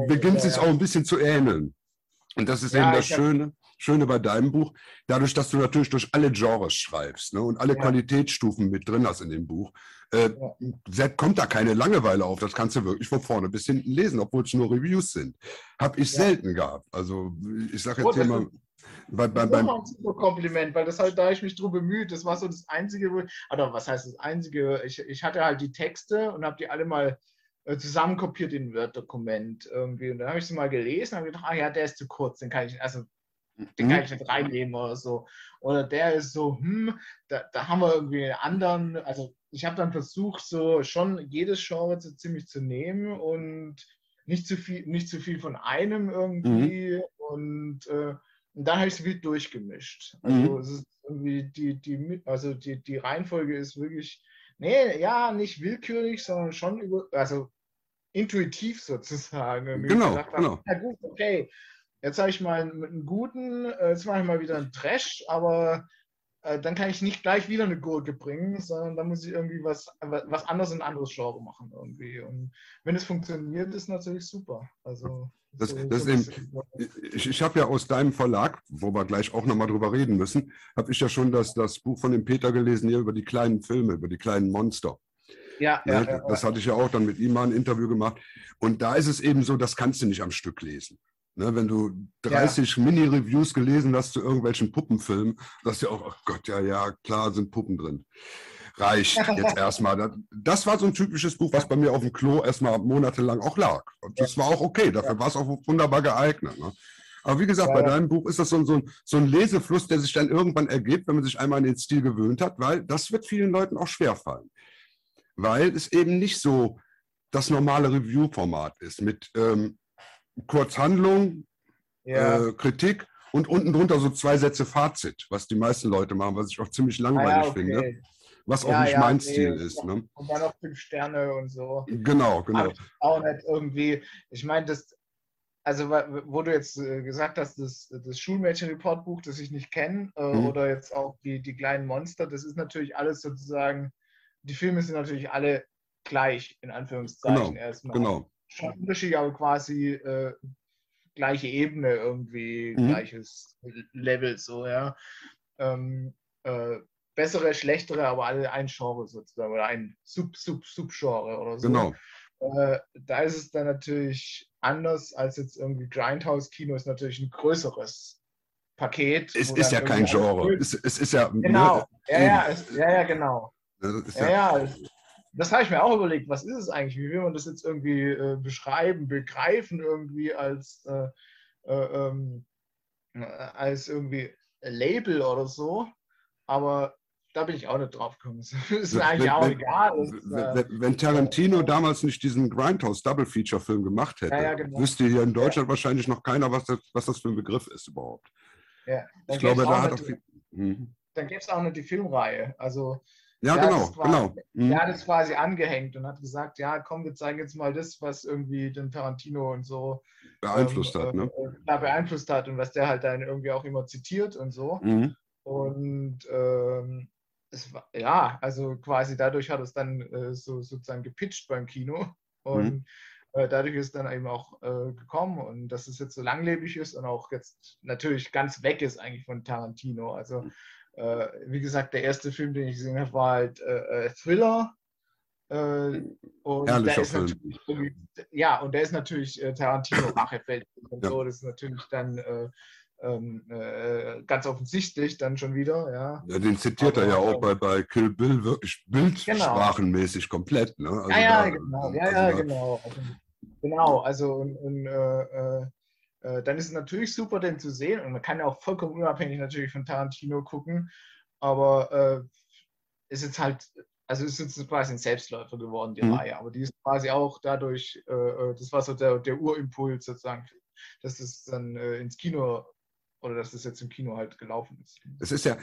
Speaker 2: beginnt es
Speaker 3: ja.
Speaker 2: auch ein bisschen zu ähneln. Und das ist
Speaker 3: Ja,
Speaker 2: eben das Schöne, Schöne bei deinem Buch, dadurch, dass du natürlich durch alle Genres schreibst ne, und alle
Speaker 3: Ja.
Speaker 2: Qualitätsstufen mit drin hast in dem Buch, äh, se- kommt da keine Langeweile auf. Das kannst du wirklich von vorne bis hinten lesen, obwohl es nur Reviews sind. Habe ich
Speaker 3: Ja.
Speaker 2: selten gehabt. Also ich sage jetzt hier mal, bei, bei, beim,
Speaker 3: war ein super Kompliment, weil das halt, da ich mich drum bemüht, das war so das Einzige, oder was heißt das Einzige? Ich, ich hatte halt die Texte und habe die alle mal äh, zusammenkopiert in ein Word-Dokument irgendwie. Und dann habe ich sie mal gelesen und habe gedacht, ah ja, der ist zu kurz, den kann ich, also den kann
Speaker 2: Mhm.
Speaker 3: ich nicht reinnehmen oder so. Oder der ist so, hm, da, da haben wir irgendwie einen anderen, also ich habe dann versucht, so schon jedes Genre so ziemlich zu nehmen und nicht zu viel, nicht zu viel von einem irgendwie. Und, äh, und dann habe ich es wild durchgemischt. Also
Speaker 2: Mhm.
Speaker 3: es ist irgendwie die, die, also die, die Reihenfolge ist wirklich, nee, ja, nicht willkürlich, sondern schon über, also intuitiv sozusagen.
Speaker 2: Genau,
Speaker 3: habe,
Speaker 2: genau.
Speaker 3: Na gut, okay. Jetzt habe ich mal einen, einen guten, äh, jetzt mache ich mal wieder einen Trash, aber äh, dann kann ich nicht gleich wieder eine Gurke bringen, sondern dann muss ich irgendwie was, was anderes in ein anderes Genre machen irgendwie. Und wenn es funktioniert, ist natürlich super. Also
Speaker 2: Das-
Speaker 3: so-
Speaker 2: das
Speaker 3: so
Speaker 2: eben- ich, ich habe ja aus deinem Verlag, wo wir gleich auch nochmal drüber reden müssen, habe ich ja schon das, das Buch von dem Peter gelesen, hier über die kleinen Filme, über die kleinen Monster.
Speaker 3: ja, ja,
Speaker 2: Ne?
Speaker 3: ja,
Speaker 2: Das hatte ich ja auch dann mit ihm mal ein Interview gemacht. Und da ist es eben so, das kannst du nicht am Stück lesen. Ne, wenn du 30 Mini-Reviews gelesen hast zu irgendwelchen Puppenfilmen, sagst du auch, oh Gott, ja, ja, klar sind Puppen drin. Reicht jetzt erstmal. Das, das war so ein typisches Buch, was bei mir auf dem Klo erstmal monatelang auch lag. Und das war auch okay, dafür war es auch wunderbar geeignet. Ne? Aber wie gesagt,
Speaker 3: Ja,
Speaker 2: bei
Speaker 3: ja.
Speaker 2: deinem Buch ist das so, ein- so, ein, so ein Lesefluss, der sich dann irgendwann ergibt, wenn man sich einmal an den Stil gewöhnt hat, weil das wird vielen Leuten auch schwerfallen. Weil es eben nicht so das normale Review-Format ist mit ähm, Kurzhandlung,
Speaker 3: ja.
Speaker 2: äh, Kritik und unten drunter so zwei Sätze Fazit, was die meisten Leute machen, was ich auch ziemlich
Speaker 3: Ah,
Speaker 2: langweilig
Speaker 3: ja, okay.
Speaker 2: finde, was auch nicht mein
Speaker 3: nee,
Speaker 2: Stil ist. Ne?
Speaker 3: Und dann noch fünf Sterne und so.
Speaker 2: Genau, genau.
Speaker 3: Aber auch nicht irgendwie, ich meine, das, also wo du jetzt äh, gesagt hast, das, das Schulmädchen-Report-Buch, das ich nicht kenne, äh,
Speaker 2: Mhm.
Speaker 3: oder jetzt auch die, die kleinen Monster, das ist natürlich alles sozusagen, die Filme sind natürlich alle gleich, in Anführungszeichen
Speaker 2: Genau,
Speaker 3: erstmal.
Speaker 2: Genau.
Speaker 3: Schon unterschiedlich, aber quasi äh, gleiche Ebene irgendwie,
Speaker 2: Mhm.
Speaker 3: gleiches Level, so, ja. Ähm, äh, bessere, schlechtere, aber alle ein Genre sozusagen, oder ein Sub, Sub, Subgenre oder so.
Speaker 2: Genau.
Speaker 3: Äh, da ist es dann natürlich anders als jetzt irgendwie Grindhouse-Kino ist natürlich ein größeres Paket.
Speaker 2: Es ist ja kein Genre. Es, es ist ja.
Speaker 3: Genau,
Speaker 2: Ne,
Speaker 3: ja, ja, es, ja, ja, genau.
Speaker 2: ist
Speaker 3: Ja,
Speaker 2: ja,
Speaker 3: ja, das habe ich mir auch überlegt, was ist es eigentlich? Wie will man das jetzt irgendwie äh, beschreiben, begreifen irgendwie als, äh, äh, ähm, äh, als irgendwie Label oder so? Aber da bin ich auch nicht drauf gekommen. ist mir eigentlich
Speaker 2: Wenn-
Speaker 3: auch
Speaker 2: wenn-
Speaker 3: egal. Ist, äh,
Speaker 2: wenn, wenn Tarantino damals nicht diesen Grindhouse Double Feature Film gemacht hätte,
Speaker 3: Ja, ja, genau.
Speaker 2: wüsste hier in Deutschland wahrscheinlich noch keiner, was das, was das für ein Begriff ist überhaupt.
Speaker 3: ja, dann
Speaker 2: Ich glaube, da hat auch
Speaker 3: nicht-
Speaker 2: viel. Mhm.
Speaker 3: dann gäbe es auch noch die Filmreihe. Also
Speaker 2: Ja,
Speaker 3: Ja,
Speaker 2: genau,
Speaker 3: war-
Speaker 2: genau. Mhm.
Speaker 3: er hat es quasi angehängt und hat gesagt, ja, komm, wir zeigen jetzt mal das, was irgendwie den Tarantino und so
Speaker 2: Beeinflusst
Speaker 3: ähm,
Speaker 2: hat, ne?
Speaker 3: äh, da beeinflusst hat und was der halt dann irgendwie auch immer zitiert und so.
Speaker 2: Mhm.
Speaker 3: Und ähm, es war, ja, also quasi dadurch hat es dann äh, so sozusagen gepitcht beim Kino. Und äh, dadurch ist dann eben auch äh, gekommen und dass es jetzt so langlebig ist und auch jetzt natürlich ganz weg ist eigentlich von Tarantino. Also äh, wie gesagt, der erste Film, den ich gesehen habe, war halt äh, äh, Thriller. Äh, und
Speaker 2: Herrlicher
Speaker 3: der ist
Speaker 2: Film.
Speaker 3: ja, und der ist natürlich äh, Tarantino Rachefeld und
Speaker 2: Ja.
Speaker 3: so. Das ist natürlich dann äh, ähm, äh, ganz offensichtlich dann schon wieder, ja.
Speaker 2: Ja, den zitiert er ja auch bei, bei Kill Bill wirklich bildsprachenmäßig komplett, ne?
Speaker 3: Also ja, ja, da, genau, ja, also ja, genau. Also, genau, also und, und äh, äh, dann ist es natürlich super, den zu sehen und man kann ja auch vollkommen unabhängig natürlich von Tarantino gucken, aber äh, ist jetzt halt, also ist jetzt quasi ein Selbstläufer geworden, die mhm. Reihe, aber die ist quasi auch dadurch, äh, äh das war so der, der Urimpuls sozusagen, dass es dann äh, ins Kino oder dass das jetzt im Kino halt gelaufen ist.
Speaker 2: Es ist ja,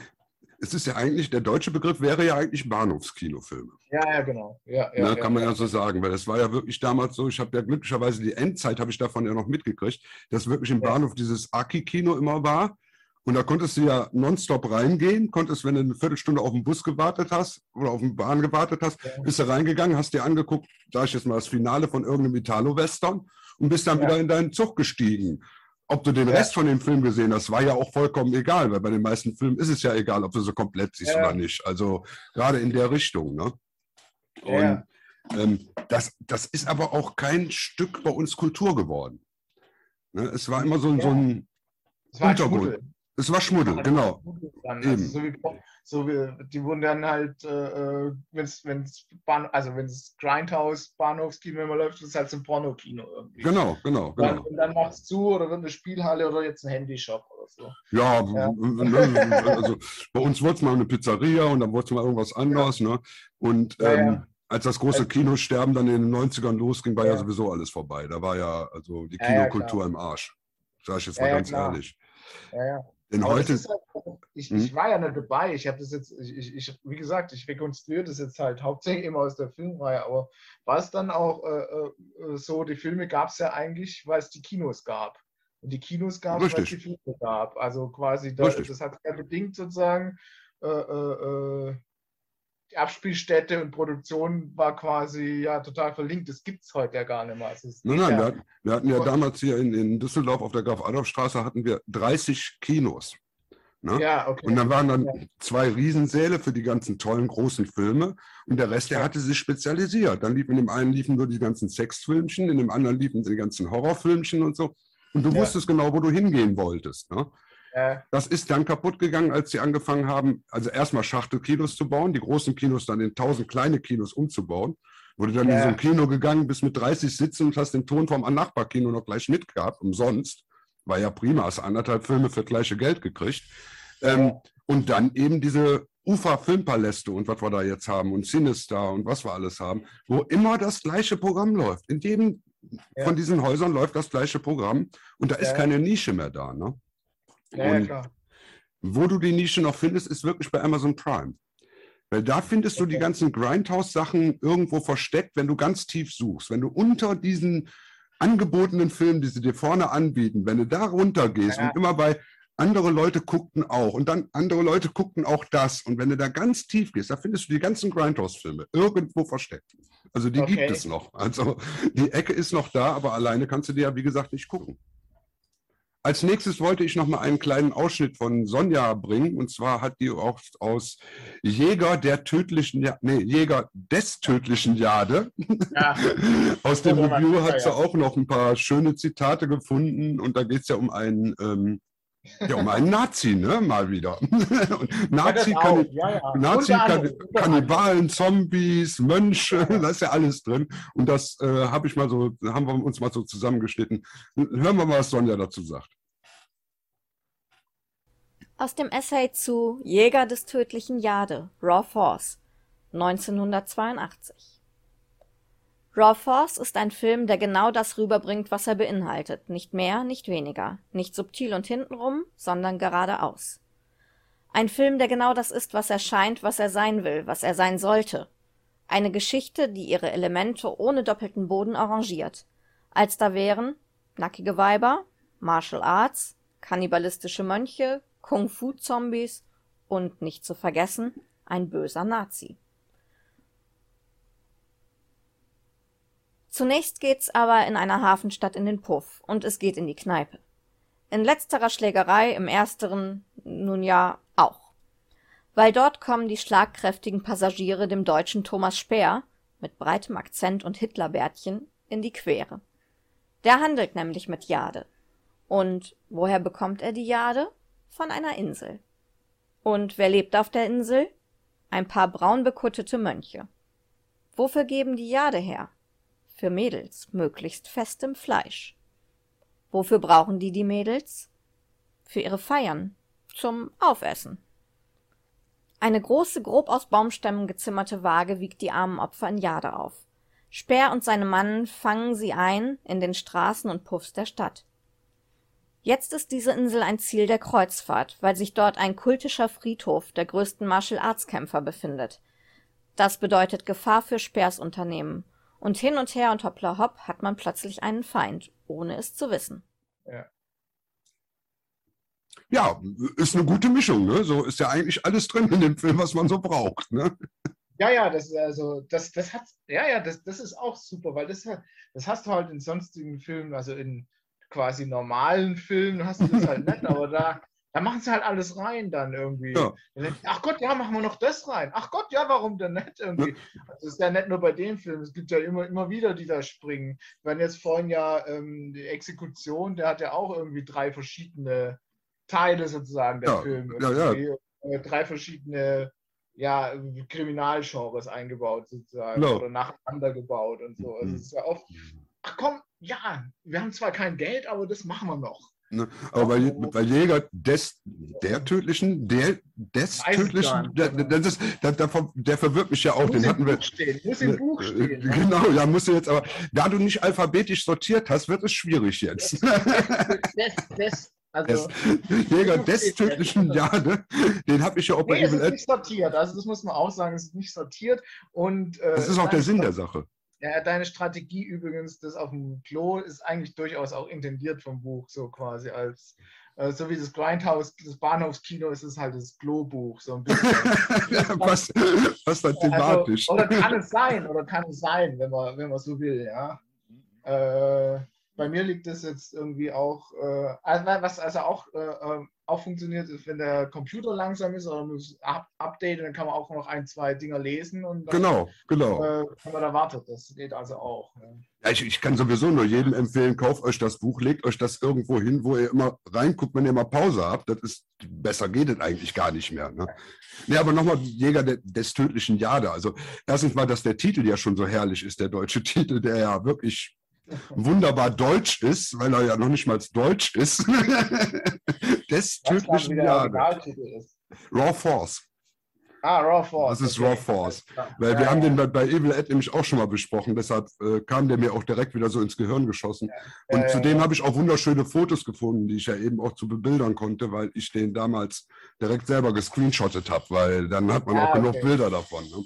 Speaker 2: es ist ja eigentlich, der deutsche Begriff wäre ja eigentlich Bahnhofskinofilme.
Speaker 3: Ja, ja, genau. Ja, ja,
Speaker 2: Na, kann man ja so sagen, weil das war ja wirklich damals so, ich habe ja glücklicherweise die Endzeit, habe ich davon ja noch mitgekriegt, dass wirklich im Bahnhof dieses Aki-Kino immer war. Und da konntest du ja nonstop reingehen, konntest, wenn du eine Viertelstunde auf den Bus gewartet hast oder auf den Bahn gewartet hast, bist du reingegangen, hast dir angeguckt, sag ich jetzt mal, das Finale von irgendeinem Italo-Western und bist dann wieder in deinen Zug gestiegen. Ob du den ja. Rest von dem Film gesehen hast, war ja auch vollkommen egal, weil bei den meisten Filmen ist es ja egal, ob du so komplett siehst ja. oder nicht. Also gerade in der Richtung. Ne? Und ähm, das, das ist aber auch kein Stück bei uns Kultur geworden. Ne? Es war immer so, so ein Hintergrund. Es war Schmuddel, genau.
Speaker 3: Also so, wie, so die wurden dann halt, äh, äh wenn es Bahn, also wenn es Grindhouse, Bahnhofskino immer läuft, ist es halt so ein Pornokino irgendwie.
Speaker 2: Genau, genau, genau.
Speaker 3: Dann, und dann macht es zu oder wird eine Spielhalle oder jetzt ein Handyshop oder so.
Speaker 2: Ja, ja. Ne, also bei uns wurde es mal eine Pizzeria und dann wurde es mal irgendwas anderes. Ja. Ne? Und ähm, ja, ja als das große Kinosterben dann in den 90ern losging, war ja, sowieso alles vorbei. Da war ja also die Kinokultur im Arsch. Sag ich jetzt mal ganz ehrlich.
Speaker 3: Ja, ja. Denn Aber heute. Halt, ich, hm? ich, war ja nicht dabei. Ich habe das jetzt, ich, ich, wie gesagt, ich rekonstruiere das jetzt halt hauptsächlich immer aus der Filmreihe. Aber war es dann auch äh, äh so, die Filme gab es ja eigentlich, weil es die Kinos gab. Und die Kinos gab es, weil es die Filme gab. Also quasi, das, das hat ja bedingt sozusagen. Äh, äh, äh, die Abspielstätte und Produktion war quasi ja total verlinkt. Das gibt es heute ja gar nicht mehr. Also
Speaker 2: nein, nein, ja wir, hatten, wir, hatten, ja damals hier in, in Düsseldorf auf der Graf-Adolf-Straße hatten wir 30 Kinos. Ne? Ja, okay. Und dann waren dann zwei Riesensäle für die ganzen tollen großen Filme und der Rest, der hatte sich spezialisiert. Dann liefen in dem einen liefen nur die ganzen Sexfilmchen, in dem anderen liefen die ganzen Horrorfilmchen und so. Und du ja. wusstest genau, wo du hingehen wolltest. Ne? Das ist dann kaputt gegangen, als sie angefangen haben, also erstmal Schachtelkinos zu bauen, die großen Kinos dann in tausend kleine Kinos umzubauen. Wurde dann ja. in so ein Kino gegangen, bis mit 30 Sitzen und hast den Ton vom Nachbarkino noch gleich mitgehabt, umsonst. War ja prima, hast anderthalb Filme für gleiche Geld gekriegt. Ähm, und dann eben diese Ufer-Filmpaläste und was wir da jetzt haben und Sinister und was wir alles haben, wo immer das gleiche Programm läuft. In jedem ja. von diesen Häusern läuft das gleiche Programm und da ist keine Nische mehr da. Ne? Ja, ja, klar. Wo du die Nische noch findest, ist wirklich bei Amazon Prime. Weil da findest du die ganzen Grindhouse-Sachen irgendwo versteckt, wenn du ganz tief suchst. Wenn du unter diesen angebotenen Filmen, die sie dir vorne anbieten, wenn du da runtergehst ja. und immer bei andere Leute guckten auch und dann andere Leute guckten auch das. Und wenn du da ganz tief gehst, da findest du die ganzen Grindhouse-Filme irgendwo versteckt. Also die okay. gibt es noch. Also die Ecke ist noch da, aber alleine kannst du dir ja, wie gesagt, nicht gucken. Als nächstes wollte ich noch mal einen kleinen Ausschnitt von Sonja bringen. Und zwar hat die auch aus Jäger der tödlichen, ja nee, Jäger des tödlichen Jade. Ja. aus dem Review hat sie auch noch ein paar schöne Zitate gefunden. Und da geht es ja um einen ähm, ja, um einen Nazi, ne? Mal wieder. Nazi, kann, ja, ja. Nazi kann, Kannibalen, Zombies, Mönche, da ist ja alles drin. Und das äh, habe ich mal so, haben wir uns mal so zusammengeschnitten. Hören wir mal, was Sonja dazu sagt.
Speaker 1: Aus dem Essay zu Jäger des tödlichen Jade, Raw Force, 1982. Raw Force ist ein Film, der genau das rüberbringt, was er beinhaltet. Nicht mehr, nicht weniger. Nicht subtil und hintenrum, sondern geradeaus. Ein Film, der genau das ist, was er scheint, was er sein will, was er sein sollte. Eine Geschichte, die ihre Elemente ohne doppelten Boden arrangiert. Als da wären nackige Weiber, Martial Arts, kannibalistische Mönche, Kung-Fu-Zombies und nicht zu vergessen ein böser Nazi. Zunächst geht's aber in einer Hafenstadt in den Puff und es geht in die Kneipe. In letzterer Schlägerei, im ersteren nun ja auch. Weil dort kommen die schlagkräftigen Passagiere dem deutschen Thomas Speer mit breitem Akzent und Hitlerbärtchen in die Quere. Der handelt nämlich mit Jade. Und woher bekommt er die Jade? Von einer Insel. Und wer lebt auf der Insel? Ein paar braun bekuttete Mönche. Wofür geben die Jade her? Für Mädels, möglichst festem Fleisch. Wofür brauchen die die Mädels? Für ihre Feiern, zum Aufessen. Eine große, grob aus Baumstämmen gezimmerte Waage wiegt die armen Opfer in Jade auf. Speer und seine Mannen fangen sie ein in den Straßen und Puffs der Stadt. Jetzt ist diese Insel ein Ziel der Kreuzfahrt, weil sich dort ein kultischer Friedhof der größten Martial-Arts-Kämpfer befindet. Das bedeutet Gefahr für Speers Unternehmen. Und hin und her und hoppla hopp hat man plötzlich einen Feind, ohne es zu wissen.
Speaker 3: Ja.
Speaker 2: Ja, ist eine gute Mischung. Ne? So ist ja eigentlich alles drin in dem Film, was man so braucht. Ne?
Speaker 3: Ja, ja, das also das, das hat, ja, ja, das, das ist auch super, weil das, das hast du halt in sonstigen Filmen, also in quasi normalen Filmen hast du das halt nicht, aber da, da machen sie halt alles rein dann irgendwie.
Speaker 2: Ja.
Speaker 3: Ach Gott, ja, machen wir noch das rein. Ach Gott, ja, warum denn nicht irgendwie? Das ist ja nicht nur bei den Filmen, es gibt ja immer, immer wieder, die da springen. Wir hatten jetzt vorhin ja ähm, die Exekution, der hat ja auch irgendwie drei verschiedene Teile sozusagen, der
Speaker 2: Ja,
Speaker 3: Film.
Speaker 2: ja, ja.
Speaker 3: Äh, Drei verschiedene ja, Kriminalgenres eingebaut sozusagen
Speaker 2: Genau.
Speaker 3: oder nacheinander gebaut und so. Also
Speaker 2: Mhm.
Speaker 3: es ist ja oft, ach komm, ja, wir haben zwar kein Geld, aber das machen wir noch.
Speaker 2: Ne? Aber bei, bei Jäger des, der tödlichen, der des
Speaker 3: Weiß
Speaker 2: tödlichen, der, das ist, der, der, der verwirrt mich ja auch.
Speaker 3: muss
Speaker 2: Den hatten wir.
Speaker 3: Stehen, muss im Buch
Speaker 2: Äh,
Speaker 3: stehen. ne?
Speaker 2: Genau, ja, musst du jetzt aber, da du nicht alphabetisch sortiert hast, wird es schwierig jetzt.
Speaker 3: Das, das, also,
Speaker 2: Des, Jäger des tödlichen Jade, den habe ich ja auch bei
Speaker 3: nee, es
Speaker 2: Evil
Speaker 3: ist
Speaker 2: Ed.
Speaker 3: nicht sortiert. Also das muss man auch sagen, es ist nicht sortiert. Und, äh,
Speaker 2: Das ist auch der Sinn der Sache.
Speaker 3: Ja, deine Strategie übrigens, das auf dem Klo, ist eigentlich durchaus auch intendiert vom Buch, so quasi als, äh, so wie das Grindhouse, das Bahnhofskino ist es halt das Klo-Buch, so ein bisschen.
Speaker 2: ja, passt, passt dann
Speaker 3: Also,
Speaker 2: thematisch.
Speaker 3: oder kann es sein, oder kann es sein, wenn man, wenn man so will, ja. Äh, bei mir liegt das jetzt irgendwie auch, äh, also was also auch, äh, äh, auch funktioniert, ist, wenn der Computer langsam ist oder man muss up updaten, dann kann man auch noch ein, zwei Dinger lesen und dann
Speaker 2: Genau, genau.
Speaker 3: äh, man da wartet. Das geht also auch. Ja.
Speaker 2: Ja, ich, ich kann sowieso nur jedem empfehlen, kauft euch das Buch, legt euch das irgendwo hin, wo ihr immer reinguckt, wenn ihr mal Pause habt. Das ist, besser geht es eigentlich gar nicht mehr. Ne? Nee, aber nochmal Jäger de, des tödlichen Jade. Also erstens mal, dass der Titel ja schon so herrlich ist, der deutsche Titel, der ja wirklich wunderbar deutsch ist, weil er ja noch nicht mal deutsch ist. des.
Speaker 3: Originaltitel ist.
Speaker 2: Raw Force.
Speaker 3: Ah, Raw Force.
Speaker 2: Das ist
Speaker 3: okay.
Speaker 2: Raw Force. Weil
Speaker 3: Ja,
Speaker 2: wir haben
Speaker 3: ja.
Speaker 2: den bei, bei Evil Ed nämlich auch schon mal besprochen, deshalb äh, kam der mir auch direkt wieder so ins Gehirn geschossen. Und
Speaker 3: Ja, ja,
Speaker 2: zudem
Speaker 3: ja.
Speaker 2: habe ich auch wunderschöne Fotos gefunden, die ich ja eben auch zu bebildern konnte, weil ich den damals direkt selber gescreenshottet habe, weil dann hat man auch genug
Speaker 3: okay.
Speaker 2: Bilder davon. Ne?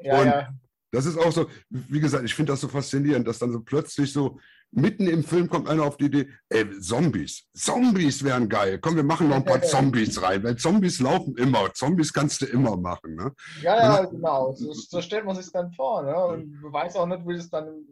Speaker 3: Ja,
Speaker 2: Und-
Speaker 3: ja.
Speaker 2: Das ist auch so, wie gesagt, ich finde das so faszinierend, dass dann so plötzlich so mitten im Film kommt einer auf die Idee, ey, Zombies, Zombies wären geil. Komm, wir machen noch ein paar Zombies rein, weil Zombies laufen immer. Zombies kannst du immer machen. Ne?
Speaker 3: Ja, ja, genau. So, so stellt man sich dann vor. Ne? Und man weiß auch nicht, wie das dann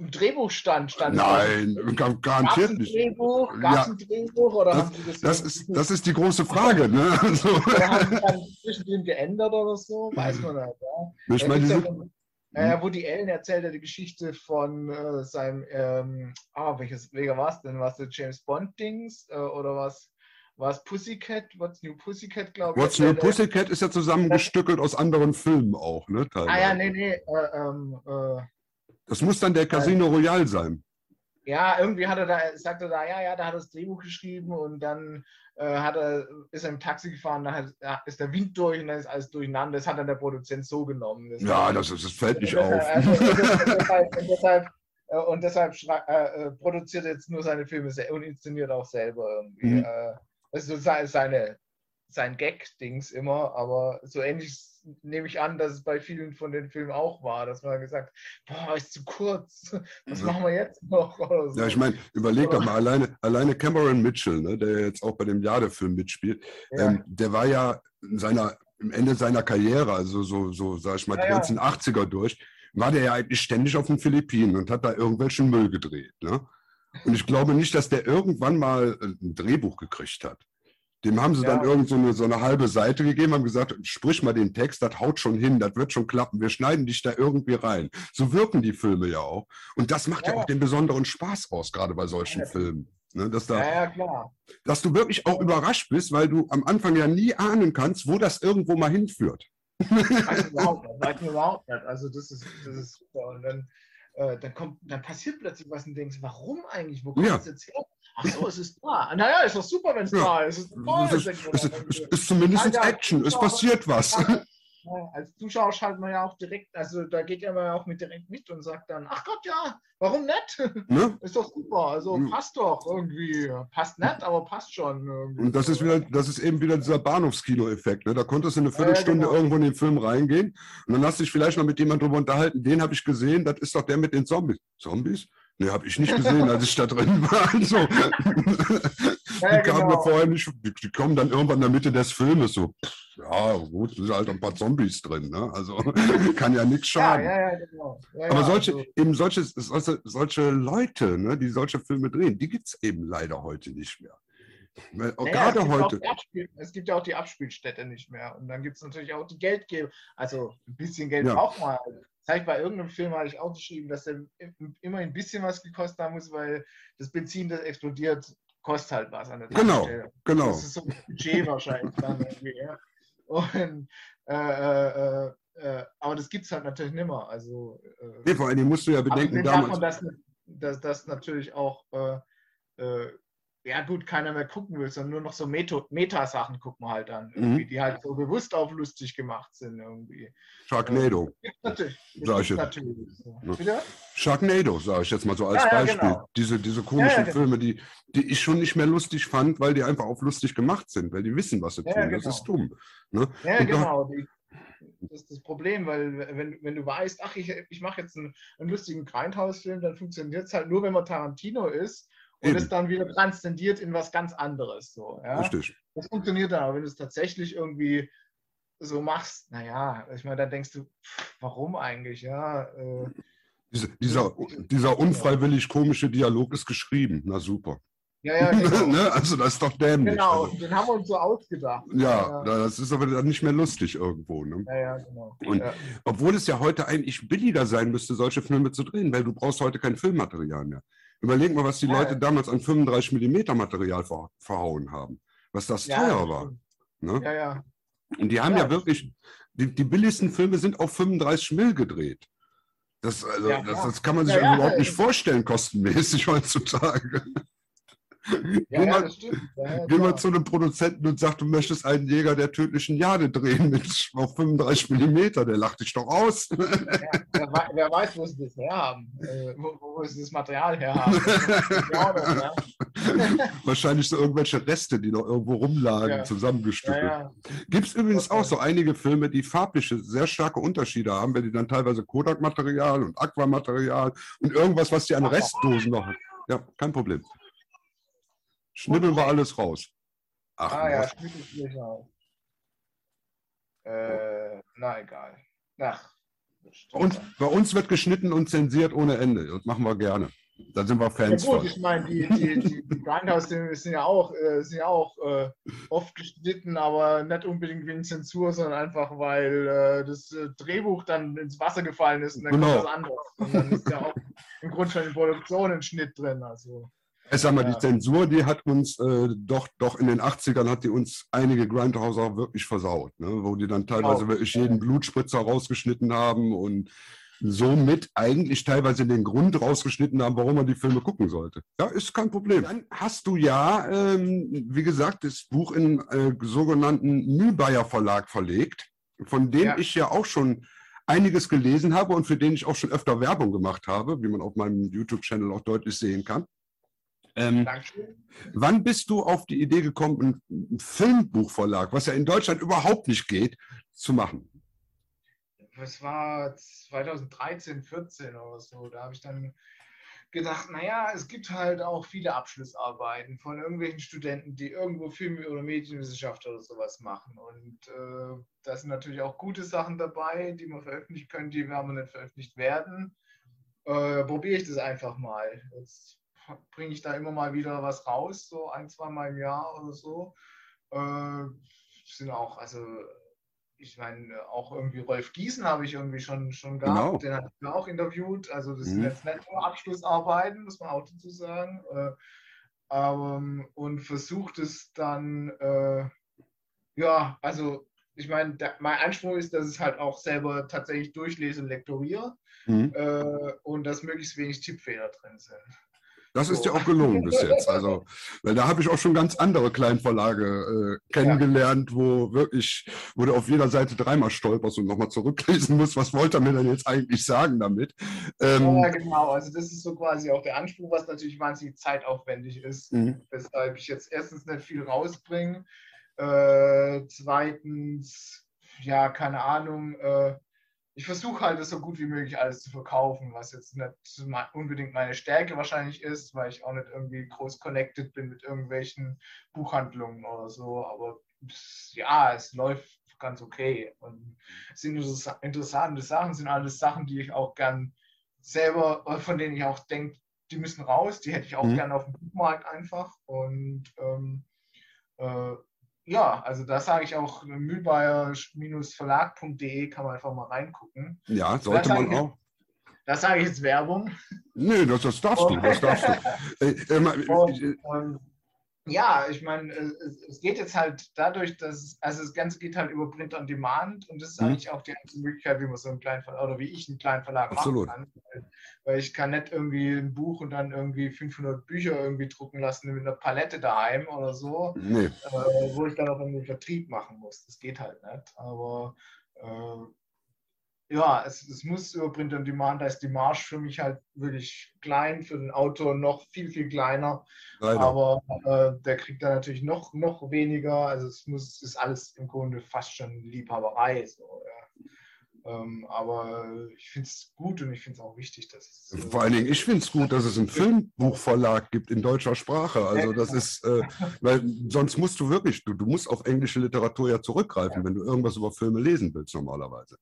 Speaker 3: im, Drehbuch stand. stand
Speaker 2: Nein,
Speaker 3: es
Speaker 2: garantiert nicht.
Speaker 3: Drehbuch? Es
Speaker 2: Ja.
Speaker 3: ein Drehbuch? Oder
Speaker 2: Das-
Speaker 3: haben sie das,
Speaker 2: Das ist, das ist die große Frage. Ne? Also,
Speaker 3: oder haben sie dann zwischendrin geändert oder so? Weiß man nicht. Ja.
Speaker 2: ich
Speaker 3: Da
Speaker 2: meine,
Speaker 3: gibt's
Speaker 2: die
Speaker 3: ja
Speaker 2: sind,
Speaker 3: von- äh, Woody Allen erzählt ja die Geschichte von äh, seinem, ähm, ah, welches, welcher war es denn? Was der James Bond-Dings äh, oder was? War es Pussycat? What's New Pussycat, glaube ich?
Speaker 2: What's New. Pussycat ist ja zusammengestückelt aus anderen Filmen auch, ne? Teilweise.
Speaker 3: Ah ja, nee, nee. Äh, ähm, äh,
Speaker 2: Das muss dann der Casino Royale sein.
Speaker 3: Ja, irgendwie hat er da, sagte da, ja, ja, da hat er das Drehbuch geschrieben und dann äh, hat er, ist er im Taxi gefahren, dann hat, ja, ist der Wind durch und dann ist alles durcheinander. Das hat dann der Produzent so genommen. Das
Speaker 2: Ja, das, ist, das fällt nicht auf.
Speaker 3: also, und deshalb, und deshalb, äh, und deshalb schrei- äh, äh, produziert er jetzt nur seine Filme und inszeniert auch selber irgendwie.
Speaker 2: Mhm.
Speaker 3: Äh, das ist so se- seine, sein Gag-Dings immer, aber so ähnlich nehme ich an, dass es bei vielen von den Filmen auch war, dass man gesagt boah, ist zu kurz, was
Speaker 2: Ja.
Speaker 3: machen wir jetzt noch? So.
Speaker 2: Ja, ich meine, überleg doch mal, alleine, alleine Cameron Mitchell, ne, der jetzt auch bei dem Jade-Film mitspielt,
Speaker 3: Ja.
Speaker 2: ähm, der war ja in seiner, im Ende seiner Karriere, also so, so sag ich mal,
Speaker 3: Ja,
Speaker 2: die
Speaker 3: ja.
Speaker 2: ganzen 80er durch, war der ja eigentlich ständig auf den Philippinen und hat da irgendwelchen Müll gedreht. Ne? Und ich glaube nicht, dass der irgendwann mal ein Drehbuch gekriegt hat. Dem haben sie
Speaker 3: Ja.
Speaker 2: dann irgend so eine, so eine halbe Seite gegeben, haben gesagt, sprich mal den Text, das haut schon hin, das wird schon klappen, wir schneiden dich da irgendwie rein. So wirken die Filme ja auch. Und das macht ja,
Speaker 3: Ja.
Speaker 2: auch den besonderen Spaß aus, gerade bei solchen
Speaker 3: Ja.
Speaker 2: Filmen. Ne, dass, da,
Speaker 3: Ja, ja, klar.
Speaker 2: dass du wirklich auch überrascht bist, weil du am Anfang ja nie ahnen kannst, wo das irgendwo mal hinführt.
Speaker 3: Weiß ich überhaupt nicht. Weiß ich überhaupt nicht. Also das ist, das ist super. Und dann, äh, dann kommt, dann passiert plötzlich was und denkst, warum eigentlich? Wo kommt
Speaker 2: Ja.
Speaker 3: das jetzt her? Ach so, es ist da. Naja, ist doch super, wenn es
Speaker 2: Ja.
Speaker 3: da ist. Es ist
Speaker 2: Es ist, es ist, ist zumindest
Speaker 3: Ja, ja,
Speaker 2: Action, es passiert was.
Speaker 3: Ja, als Zuschauer schaltet man ja auch direkt, also da geht ja man auch mit direkt mit und sagt dann, ach Gott, ja, warum nicht?
Speaker 2: Ne?
Speaker 3: Ist doch super, also
Speaker 2: Mhm.
Speaker 3: passt doch irgendwie. Passt nicht, aber passt schon. Irgendwie.
Speaker 2: Und das ist wieder, das ist eben wieder dieser Bahnhofskino-Effekt. Ne? Da konntest du eine Viertelstunde
Speaker 3: genau.
Speaker 2: irgendwo in den Film reingehen und dann hast du dich vielleicht noch mit jemandem drüber unterhalten. Den habe ich gesehen, das ist doch der mit den Zombies. Zombies? Ne, habe ich nicht gesehen, als ich da drin war. Also,
Speaker 3: Ja,
Speaker 2: die kamen
Speaker 3: genau.
Speaker 2: vorher nicht, die, die kommen dann irgendwann in der Mitte des Filmes so, pff, ja gut, sind halt ein paar Zombies drin, ne? Also kann ja nichts schaden.
Speaker 3: ja, ja, genau.
Speaker 2: Aber solche,
Speaker 3: also-
Speaker 2: eben solche, solche, solche Leute, ne, die solche Filme drehen, die gibt es eben leider heute nicht mehr. Weil auch
Speaker 3: Naja, es
Speaker 2: gerade heute.
Speaker 3: Es gibt ja auch die Abspielstätte nicht mehr. Und dann gibt es natürlich auch die Geldgeber. Also ein bisschen Geld
Speaker 2: Ja.
Speaker 3: braucht man. halt. Das heißt, bei irgendeinem Film hatte ich auch geschrieben, dass der im- immer ein bisschen was gekostet haben muss, weil das Benzin, das explodiert, kostet halt was an der
Speaker 2: Genau. Genau.
Speaker 3: Das ist so ein Budget wahrscheinlich dann irgendwie. Ja. Und, äh, äh, äh, äh, aber das gibt es halt natürlich nimmer. Also, äh,
Speaker 2: Nee, vor Dingen musst du ja bedenken,
Speaker 3: davon,
Speaker 2: damals.
Speaker 3: dass, dass das natürlich auch, äh, äh, ja gut, keiner mehr gucken will, sondern nur noch so Meta-Sachen gucken wir halt an, irgendwie,
Speaker 2: Mhm.
Speaker 3: die halt so bewusst auf lustig gemacht sind irgendwie.
Speaker 2: Sharknado.
Speaker 3: Natürlich. Das
Speaker 2: Sag ich jetzt. Ja. Sharknado, sage ich jetzt mal so als
Speaker 3: Ja, ja,
Speaker 2: Beispiel.
Speaker 3: genau.
Speaker 2: Diese, diese komischen
Speaker 3: genau.
Speaker 2: Filme, die, die ich schon nicht mehr lustig fand, weil die einfach auf lustig gemacht sind, weil die wissen, was sie tun.
Speaker 3: ja,
Speaker 2: Das ist
Speaker 3: genau.
Speaker 2: dumm. Ne?
Speaker 3: Ja,
Speaker 2: Und da-
Speaker 3: genau. Die, das ist das Problem, weil wenn, wenn du weißt, ach, ich, ich mache jetzt einen, einen lustigen Grindhouse-Film, dann funktioniert es halt nur, wenn man Tarantino ist und
Speaker 2: Eben.
Speaker 3: es dann wieder transzendiert in was ganz anderes. So, ja?
Speaker 2: Richtig.
Speaker 3: Das funktioniert dann, aber wenn du es tatsächlich irgendwie so machst, naja, ich meine, dann denkst du, pff, warum eigentlich, ja? Äh,
Speaker 2: Diese, dieser, dieser unfreiwillig komische Dialog ist geschrieben. Na super.
Speaker 3: ja, ja, genau.
Speaker 2: ne? Also das ist doch dämlich.
Speaker 3: genau,
Speaker 2: Also,
Speaker 3: den haben wir uns so ausgedacht.
Speaker 2: ja,
Speaker 3: ja,
Speaker 2: das ist aber dann nicht mehr lustig irgendwo. Ne?
Speaker 3: ja, ja, genau.
Speaker 2: Und-
Speaker 3: ja.
Speaker 2: Obwohl es ja heute eigentlich billiger sein müsste, solche Filme zu drehen, weil du brauchst heute kein Filmmaterial mehr. Überleg mal, was die Leute damals an 35 mm Material ver verhauen haben. Was das teuer war. Ne?
Speaker 3: Ja, ja.
Speaker 2: Und die haben
Speaker 3: Ja,
Speaker 2: wirklich, die, die billigsten Filme sind auf 35 Mill gedreht. Das, also,
Speaker 3: Ja,
Speaker 2: das, das kann man sich
Speaker 3: Ja, ja.
Speaker 2: überhaupt nicht vorstellen, kostenmäßig heutzutage.
Speaker 3: Ja,
Speaker 2: Geh
Speaker 3: ja,
Speaker 2: mal-
Speaker 3: das stimmt. Ja,
Speaker 2: Geh mal zu einem Produzenten und sag, du möchtest einen Jäger der tödlichen Jade drehen mit auf 35 Millimeter, der lacht dich doch aus.
Speaker 3: Ja, wer, wer weiß, wo sie das herhaben, äh, wo, wo sie das Material herhaben.
Speaker 2: Wahrscheinlich so irgendwelche Reste, die noch irgendwo rumlagen, zusammengestückelt.
Speaker 3: ja.
Speaker 2: Gibt es übrigens
Speaker 3: Okay.
Speaker 2: auch so einige Filme, die farbliche sehr starke Unterschiede haben, wenn die dann teilweise Kodak-Material und Aquamaterial und irgendwas, was die an. Restdosen noch. Ja, kein Problem. Schnibbeln wir alles raus. Ach,
Speaker 3: Ah ja, es nicht auf. Äh, na egal. Ach,
Speaker 2: bei uns, bei uns wird geschnitten und zensiert ohne Ende. Das machen wir gerne. Da sind wir
Speaker 3: Ja
Speaker 2: Fans
Speaker 3: gut,
Speaker 2: von.
Speaker 3: ich meine, die, die, die, die Grindhouse-Filme sind ja auch, äh, sind ja auch äh, oft geschnitten, aber nicht unbedingt wegen Zensur, sondern einfach, weil äh, das äh, Drehbuch dann ins Wasser gefallen ist und dann
Speaker 2: Genau.
Speaker 3: kommt was anderes. Und dann ist ja auch im Grunde schon in Produktion ein Schnitt drin. Also.
Speaker 2: Ich sag mal,
Speaker 3: Ja.
Speaker 2: die Zensur, die hat uns äh, doch, doch in den 80ern hat die uns einige Grindhouser wirklich versaut, ne? wo die dann teilweise
Speaker 3: Auch,
Speaker 2: wirklich
Speaker 3: ja.
Speaker 2: jeden Blutspritzer rausgeschnitten haben und somit eigentlich teilweise den Grund rausgeschnitten haben, warum man die Filme gucken sollte. Ja, ist kein Problem. Dann hast du ja, ähm, wie gesagt, das Buch in äh, sogenannten Mühlbayer Verlag verlegt, von dem
Speaker 3: Ja.
Speaker 2: ich ja auch schon einiges gelesen habe und für den ich auch schon öfter Werbung gemacht habe, wie man auf meinem YouTube-Channel auch deutlich sehen kann. Ähm,
Speaker 3: Dankeschön.
Speaker 2: wann bist du auf die Idee gekommen, ein Filmbuchverlag, was ja in Deutschland überhaupt nicht geht, zu machen?
Speaker 3: Das war 2013, 14 oder so. Da habe ich dann gedacht, naja, es gibt halt auch viele Abschlussarbeiten von irgendwelchen Studenten, die irgendwo Film- oder Medienwissenschaft oder sowas machen. Und äh, da sind natürlich auch gute Sachen dabei, die man veröffentlichen können, die aber nicht veröffentlicht werden. Äh, Probiere ich das einfach mal. Jetzt bringe ich da immer mal wieder was raus, so ein, zwei Mal im Jahr oder so. Äh, sind auch, also ich meine, auch irgendwie Rolf Gießen habe ich irgendwie schon, schon gehabt,
Speaker 2: Genau.
Speaker 3: den habe ich auch interviewt. Also das
Speaker 2: Mhm.
Speaker 3: sind jetzt nicht nur Abschlussarbeiten, muss man auch dazu sagen. Äh, ähm, und versucht es dann, äh, ja, also ich meine, mein Anspruch ist, dass ich es halt auch selber tatsächlich durchlese und lektoriere mhm. äh, und dass möglichst wenig Tippfehler drin sind.
Speaker 2: Das ist ja auch gelungen bis jetzt. Also, weil da habe ich auch schon ganz andere Kleinverlage äh, kennengelernt, ja. wo wirklich, wo du auf jeder Seite dreimal stolperst und nochmal zurücklesen musst, was wollte er mir denn jetzt eigentlich sagen damit?
Speaker 3: Ähm, ja, genau. Also das ist so quasi auch der Anspruch, was natürlich wahnsinnig zeitaufwendig ist, mhm. weshalb ich jetzt erstens nicht viel rausbringe. Äh, zweitens, ja, keine Ahnung, äh, ich versuche halt, das so gut wie möglich alles zu verkaufen, was jetzt nicht unbedingt meine Stärke wahrscheinlich ist, weil ich auch nicht irgendwie groß connected bin mit irgendwelchen Buchhandlungen oder so. Aber ja, es läuft ganz okay. Und es sind interessante Sachen, sind alles Sachen, die ich auch gern selber, von denen ich auch denke, die müssen raus, die hätte ich auch mhm. gern auf dem Buchmarkt einfach. Und ähm, äh, ja, also da sage ich auch, mühlbayer-verlag.de kann man einfach mal reingucken.
Speaker 2: Ja, sollte man auch.
Speaker 3: Das sage ich jetzt Werbung.
Speaker 2: Nee, das, das darfst du, das darfst du. Äh, äh,
Speaker 3: und, und, ja, ich meine, es, es, geht jetzt halt dadurch, dass, also das Ganze geht halt über Print on Demand und das ist mhm. eigentlich auch die einzige Möglichkeit, wie man so einen kleinen Verlag oder wie ich einen kleinen Verlag
Speaker 2: Absolut.
Speaker 3: machen kann. Weil, weil, ich kann nicht irgendwie ein Buch und dann irgendwie 500 Bücher irgendwie drucken lassen mit einer Palette daheim oder so,
Speaker 2: nee. äh,
Speaker 3: wo ich dann auch irgendwie Vertrieb machen muss. Das geht halt nicht. Aber äh, ja, es, es muss über Print on Demand, da ist die Marsch für mich halt wirklich klein, für den Autor noch viel, viel kleiner. Leider. Aber äh, der kriegt da natürlich noch, noch weniger. Also es muss, ist alles im Grunde fast schon Liebhaberei. So, ja. ähm, aber ich finde es gut und ich finde es auch wichtig, dass es.
Speaker 2: Äh, Vor allen Dingen, ich finde es gut, dass es einen Filmbuchverlag gibt in deutscher Sprache. Also das ist, äh, weil sonst musst du wirklich, du, du musst auf englische Literatur ja zurückgreifen, ja. wenn du irgendwas über Filme lesen willst normalerweise.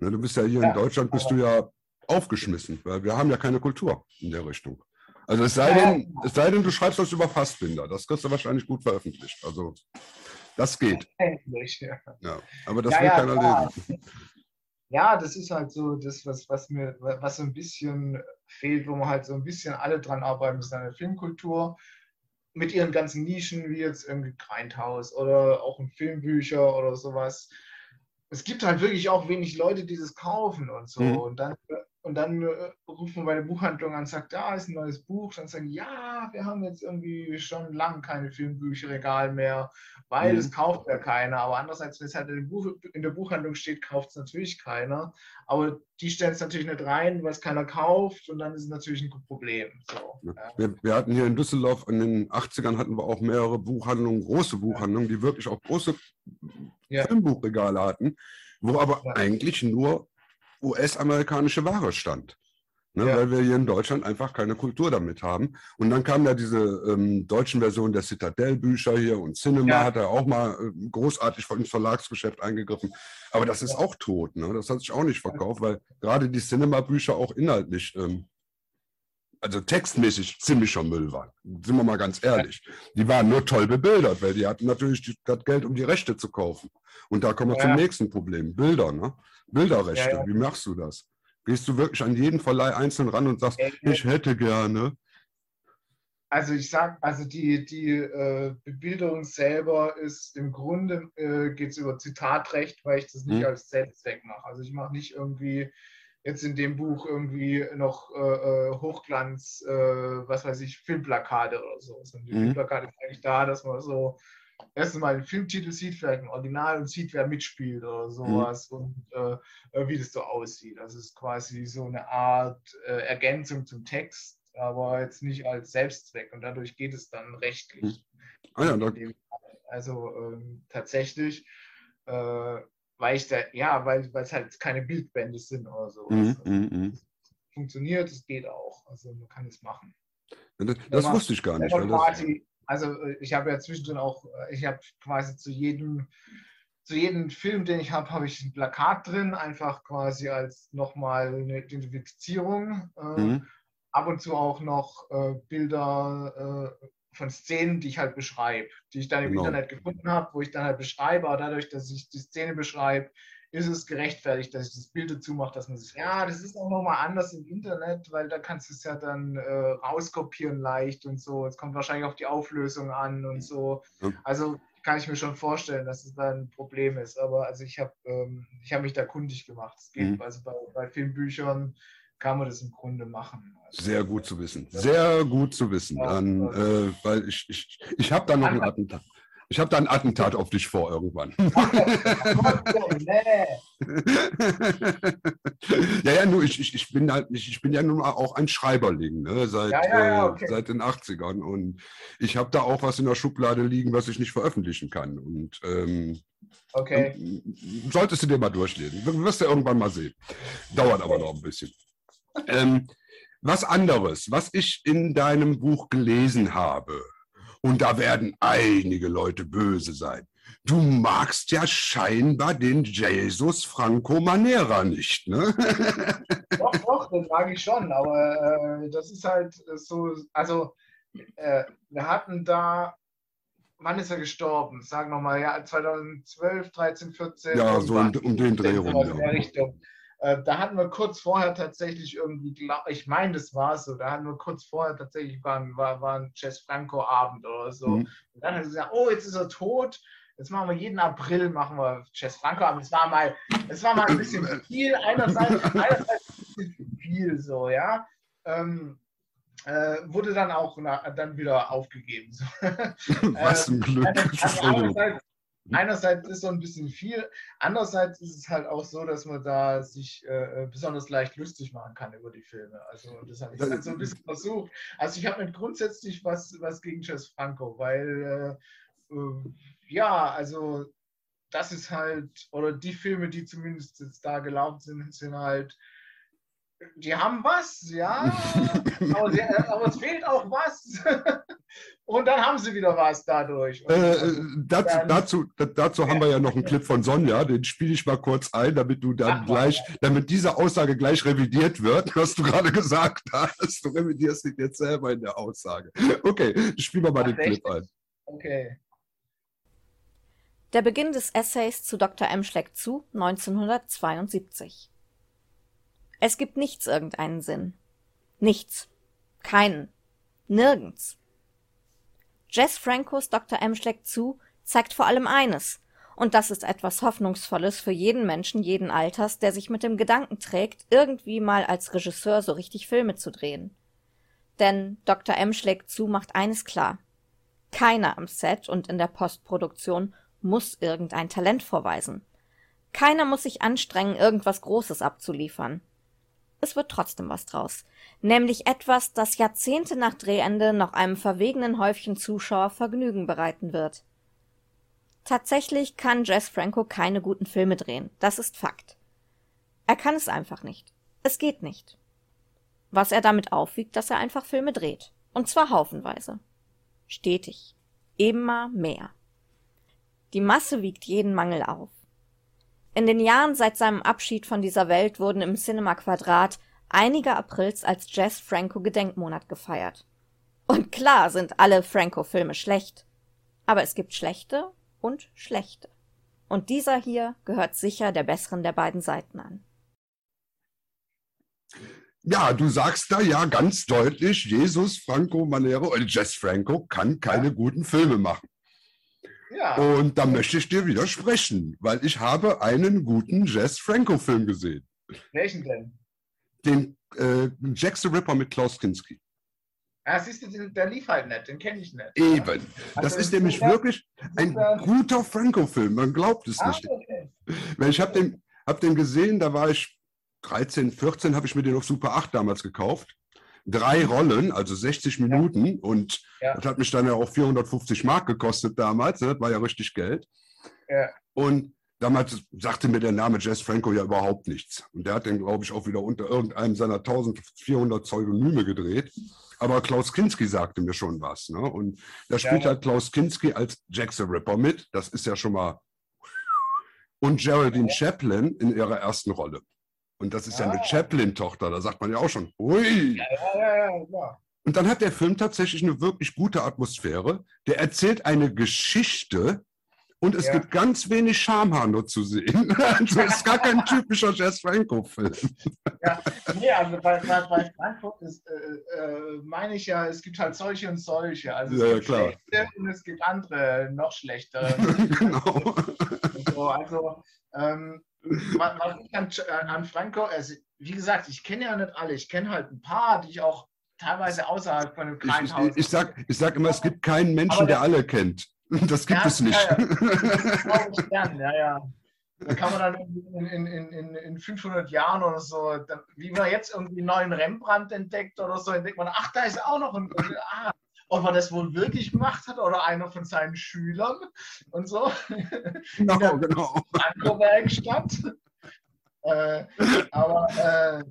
Speaker 2: Ne, du bist ja hier ja, in Deutschland, bist du ja aufgeschmissen, weil wir haben ja keine Kultur in der Richtung. Also es sei, denn, es sei denn, du schreibst was über Fassbinder. Das kriegst du wahrscheinlich gut veröffentlicht. Also das geht. Ja, aber das
Speaker 3: ja,
Speaker 2: will ja, keiner klar. lesen.
Speaker 3: Ja, das ist halt so das, was, was mir, was so ein bisschen fehlt, wo man halt so ein bisschen alle dran arbeiten müssen, eine Filmkultur mit ihren ganzen Nischen, wie jetzt irgendwie Grindhaus oder auch in Filmbücher oder sowas es gibt halt wirklich auch wenig Leute, die das kaufen und so. Mhm. Und dann, und dann äh, ruft man bei der Buchhandlung an und sagt, da ist ein neues Buch. Dann sagen, ja, wir haben jetzt irgendwie schon lange keine Filmbücherregal mehr, weil mhm. es kauft ja keiner. Aber andererseits, wenn es halt in, Buch, in der Buchhandlung steht, kauft es natürlich keiner. Aber die stellen es natürlich nicht rein, weil es keiner kauft und dann ist es natürlich ein Problem. So,
Speaker 2: ja. wir, wir, hatten hier in Düsseldorf in den 80ern hatten wir auch mehrere Buchhandlungen, große Buchhandlungen, die wirklich auch große ja. Filmbuchregale hatten, wo aber ja. eigentlich nur US-amerikanische Ware stand. Ne, ja. Weil wir hier in Deutschland einfach keine Kultur damit haben. Und dann kamen ja diese ähm, deutschen Versionen der Citadel-Bücher hier und Cinema ja. hat er auch mal äh, großartig ins Verlagsgeschäft eingegriffen. Aber das ist auch tot. Ne? Das hat sich auch nicht verkauft, weil gerade die Cinema-Bücher auch inhaltlich ähm, also textmäßig ziemlicher Müll waren. Sind wir mal ganz ehrlich. Die waren nur toll bebildert, weil die hatten natürlich das Geld, um die Rechte zu kaufen. Und da kommen wir ja. zum nächsten Problem. Bilder, ne? Bilderrechte. Ja, ja. Wie machst du das? Gehst du wirklich an jeden Verleih einzeln ran und sagst, ich hätte gerne.
Speaker 3: Also ich sag, also die, die äh, Bebilderung selber ist im Grunde äh, geht es über Zitatrecht, weil ich das nicht hm. als Selbstzweck mache. Also ich mache nicht irgendwie jetzt in dem Buch irgendwie noch äh, äh, Hochglanz, äh, was weiß ich, Filmplakate oder so. Und die mhm. Filmplakate ist eigentlich da, dass man so erstens mal den Filmtitel sieht, vielleicht ein Original und sieht, wer mitspielt oder mhm. sowas mhm. und äh, wie das so aussieht. Das ist quasi so eine Art äh, Ergänzung zum Text, aber jetzt nicht als Selbstzweck und dadurch geht es dann rechtlich.
Speaker 2: Mhm. Ah ja,
Speaker 3: also ähm, tatsächlich äh, weil ich da, ja, weil es halt keine Bildbände sind oder so. Mm, also, mm, funktioniert, es geht auch. Also man kann es machen.
Speaker 2: Das, das wusste ich gar nicht.
Speaker 3: Quasi, also äh, ich habe ja zwischendrin auch, äh, ich habe quasi zu jedem, zu jedem Film, den ich habe, habe ich ein Plakat drin, einfach quasi als nochmal eine Identifizierung. Äh, mhm. Ab und zu auch noch Bilder von Szenen, die ich halt beschreibe, die ich dann im genau. Internet gefunden habe, wo ich dann halt beschreibe, aber dadurch, dass ich die Szene beschreibe, ist es gerechtfertigt, dass ich das Bild dazu mache, dass man sich, ja, das ist auch nochmal anders im Internet, weil da kannst du es ja dann äh, rauskopieren leicht und so. Es kommt wahrscheinlich auf die Auflösung an und so. Also kann ich mir schon vorstellen, dass es da ein Problem ist. Aber also ich habe ähm, hab mich da kundig gemacht. Es geht, mhm. also bei, bei Filmbüchern kann man das im Grunde machen.
Speaker 2: Also, Sehr gut zu wissen. Sehr gut zu wissen. Dann, äh, weil ich, ich, ich habe da noch einen Attentat. Ich habe da ein Attentat auf dich vor irgendwann. ja, ja, nur ich, ich, ich, bin halt, ich, ich bin ja nun auch ein Schreiberling, ne, seit, ja, ja, ja, äh, okay. äh, seit den 80ern. Und ich habe da auch was in der Schublade liegen, was ich nicht veröffentlichen kann. Und ähm,
Speaker 3: okay.
Speaker 2: solltest du dir mal durchlesen. Du wirst ja irgendwann mal sehen. Dauert aber noch ein bisschen. Ähm, was anderes, was ich in deinem Buch gelesen habe, und da werden einige Leute böse sein. Du magst ja scheinbar den Jesus Franco Manera nicht, ne?
Speaker 3: Doch, doch, den mag ich schon, aber äh, das ist halt so, also äh, wir hatten da, wann ist er gestorben? Sagen wir mal, ja, 2012, 13, 14.
Speaker 2: Ja, so um, um den Dreh rum.
Speaker 3: Der Richtung. Äh, da hatten wir kurz vorher tatsächlich irgendwie, ich meine, das war so, da hatten wir kurz vorher tatsächlich, war, war, war ein Jess Franco-Abend oder so. Mhm. Und dann hat er gesagt, oh, jetzt ist er tot. Jetzt machen wir jeden April, machen wir Jess Franco-Abend. Es war mal, es war mal ein bisschen viel, einerseits, einerseits ein bisschen viel so, ja. Ähm, äh, wurde dann auch na, dann wieder aufgegeben. So.
Speaker 2: Was ein Glück.
Speaker 3: Also einerseits, einerseits ist so ein bisschen viel, andererseits ist es halt auch so, dass man da sich äh, besonders leicht lustig machen kann über die Filme. Also das habe ich halt so ein bisschen versucht. Also ich habe nicht grundsätzlich was, was gegen Jess Franco, weil äh, äh, ja, also das ist halt, oder die Filme, die zumindest jetzt da gelaufen sind, sind halt die haben was, ja, aber, sie, aber, es fehlt auch was. Und dann haben sie wieder was dadurch.
Speaker 2: Äh, äh dazu, dazu, dazu haben wir ja noch einen Clip von Sonja, den spiele ich mal kurz ein, damit du dann Ach, gleich, damit diese Aussage gleich revidiert wird, was du gerade gesagt hast. Du revidierst dich jetzt selber in der Aussage. Okay, spielen wir mal Ach, den Clip ein.
Speaker 3: Okay.
Speaker 1: Der Beginn des Essays zu Dr. M. schlägt zu 1972. Es gibt nichts irgendeinen Sinn. Nichts. Keinen. Nirgends. Jess Francos Dr. M schlägt zu zeigt vor allem eines, und das ist etwas Hoffnungsvolles für jeden Menschen jeden Alters, der sich mit dem Gedanken trägt, irgendwie mal als Regisseur so richtig Filme zu drehen. Denn Dr. M schlägt zu macht eines klar. Keiner am Set und in der Postproduktion muss irgendein Talent vorweisen. Keiner muss sich anstrengen, irgendwas Großes abzuliefern es wird trotzdem was draus. Nämlich etwas, das Jahrzehnte nach Drehende noch einem verwegenen Häufchen Zuschauer Vergnügen bereiten wird. Tatsächlich kann Jess Franco keine guten Filme drehen. Das ist Fakt. Er kann es einfach nicht. Es geht nicht. Was er damit aufwiegt, dass er einfach Filme dreht. Und zwar haufenweise. Stetig. Immer mehr. Die Masse wiegt jeden Mangel auf. In den Jahren seit seinem Abschied von dieser Welt wurden im Cinema Quadrat einige Aprils als Jazz Franco Gedenkmonat gefeiert. Und klar sind alle Franco-Filme schlecht. Aber es gibt schlechte und schlechte. Und dieser hier gehört sicher der besseren der beiden Seiten an.
Speaker 2: Ja, du sagst da ja ganz deutlich, Jesus Franco Manero und Jess Franco kann keine guten Filme machen. Ja. Und da möchte ich dir widersprechen, weil ich habe einen guten Jess Franco-Film gesehen.
Speaker 3: Welchen denn?
Speaker 2: Den äh, Jack the Ripper mit Klaus Kinski.
Speaker 3: Ja, siehst du, der lief halt nicht, den kenne ich nicht.
Speaker 2: Eben. Also, das ist nämlich der, wirklich ein der, guter Franco-Film, man glaubt es ah, nicht. Okay. Weil ich habe den, hab den gesehen, da war ich 13, 14, habe ich mir den auf Super 8 damals gekauft drei Rollen, also 60 Minuten. Ja. Und ja. das hat mich dann ja auch 450 Mark gekostet damals. Ne? Das war ja richtig Geld. Ja. Und damals sagte mir der Name Jess Franco ja überhaupt nichts. Und der hat den, glaube ich, auch wieder unter irgendeinem seiner 1400 Pseudonyme gedreht. Aber Klaus Kinski sagte mir schon was. Ne? Und da spielt halt Klaus Kinski als Jack the Ripper mit. Das ist ja schon mal. Und Geraldine Chaplin in ihrer ersten Rolle. Und das ist ja eine ah. Chaplin-Tochter, da sagt man ja auch schon, hui. Ja, ja, ja, ja, Und dann hat der Film tatsächlich eine wirklich gute Atmosphäre. Der erzählt eine Geschichte Und es
Speaker 3: Ja.
Speaker 2: gibt ganz wenig Schamhaar nur zu sehen. Also es ist gar kein typischer Jess Franco-Film.
Speaker 3: Ja, nee, also bei, bei, bei Frankfurt ist, äh, äh, meine ich ja, es gibt halt solche und solche. Also es
Speaker 2: Ja, ja,
Speaker 3: gibt
Speaker 2: klar.
Speaker 3: schlechte und es gibt andere, noch schlechtere.
Speaker 2: genau.
Speaker 3: so. Also, ähm, was, ich an, an Franco, also, wie gesagt, ich kenne ja nicht alle. Ich kenne halt ein paar, die ich auch teilweise außerhalb von
Speaker 2: Ich,
Speaker 3: kleinen
Speaker 2: ich,
Speaker 3: Haus.
Speaker 2: ich, sag, ich sag immer, es gibt keinen Menschen, der alle kennt. Das gibt
Speaker 3: Ja,
Speaker 2: es nicht.
Speaker 3: ja, Das glaube ich gern, ja, ja. Da kann man dann in, in, in, in, in 500 Jahren oder so, dann, wie man jetzt irgendwie einen neuen Rembrandt entdeckt oder so, entdeckt man, ach, da ist auch noch ein, ah, ob er das wohl wirklich gemacht hat oder einer von seinen Schülern und so.
Speaker 2: Genau, genau.
Speaker 3: Franco-Werkstatt. äh, aber äh,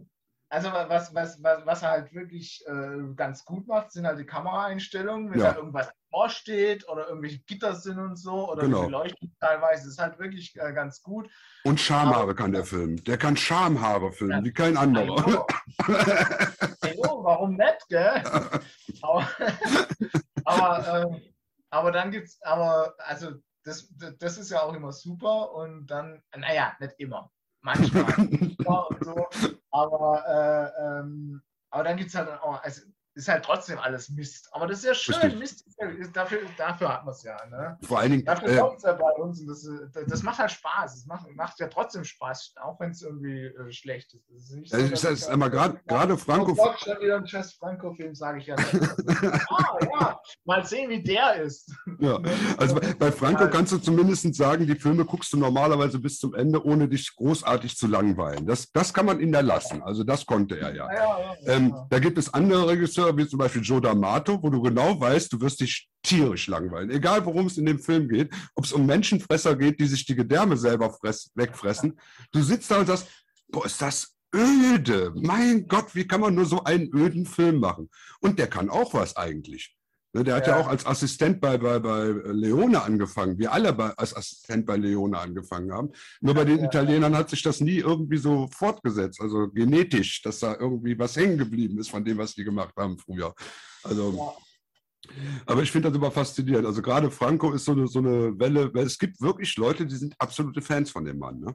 Speaker 3: also was, was, was, was er halt wirklich äh, ganz gut macht, sind halt die Kameraeinstellungen, wenn
Speaker 2: Ja.
Speaker 3: da irgendwas vorsteht oder irgendwelche Gitter sind und so oder
Speaker 2: Genau.
Speaker 3: die Beleuchtung teilweise, das ist halt wirklich äh, ganz gut.
Speaker 2: Und Schamhaare kann der filmen. Der kann Schamhaare filmen, wie kein anderer.
Speaker 3: Hallo. Warum nicht, gell? Aber, aber, äh, aber dann gibt's, aber also das, das ist ja auch immer super und dann, naja, nicht immer. Manchmal. Ja, und so. Aber, äh, ähm, aber dann gibt es halt auch, also ist halt trotzdem alles Mist. Aber das ist ja schön,
Speaker 2: Richtig.
Speaker 3: Mist ist, ja- dafür, dafür hat man es ja. Ne?
Speaker 2: Vor allen Dingen,
Speaker 3: Dafür
Speaker 2: äh,
Speaker 3: kommt es ja bei uns und das, äh, das macht halt Spaß. Es macht, macht ja trotzdem Spaß, auch wenn es irgendwie äh, schlecht ist. Es ist nicht
Speaker 2: ich
Speaker 3: dass
Speaker 2: sag-
Speaker 3: ich
Speaker 2: sag mal, gerade Franco,
Speaker 3: Gott, schon wieder ein Jess Franco-Film, sage ich ja ah, ja, mal sehen, wie der ist.
Speaker 2: ja. also bei, bei Franco kannst du zumindest sagen, die Filme guckst du normalerweise bis zum Ende, ohne dich großartig zu langweilen. Das, das kann man ihm da lassen. Also das konnte er ja.
Speaker 3: Ja, ja, ja,
Speaker 2: Ähm,
Speaker 3: ja.
Speaker 2: da gibt es andere Regisseure, wie zum Beispiel Joe D'Amato, wo du genau weißt, du wirst dich tierisch langweilen. Egal, worum es in dem Film geht, ob es um Menschenfresser geht, die sich die Gedärme selber fress, wegfressen. Du sitzt da und sagst, boah, ist das öde. Mein Gott, wie kann man nur so einen öden Film machen? Und der kann auch was eigentlich. Ne, Der hat ja.
Speaker 3: Ja.
Speaker 2: auch als Assistent bei, bei, bei Leone angefangen. Wir alle bei, als Assistent bei Leone angefangen haben. Nur bei den
Speaker 3: Ja.
Speaker 2: Italienern hat sich das nie irgendwie so fortgesetzt, also genetisch, dass da irgendwie was hängen geblieben ist von dem, was die gemacht haben früher. Also,
Speaker 3: Ja.
Speaker 2: aber ich finde das immer faszinierend. Also gerade Franco ist so eine, so eine Welle, weil es gibt wirklich Leute, die sind absolute Fans von dem Mann. Ne?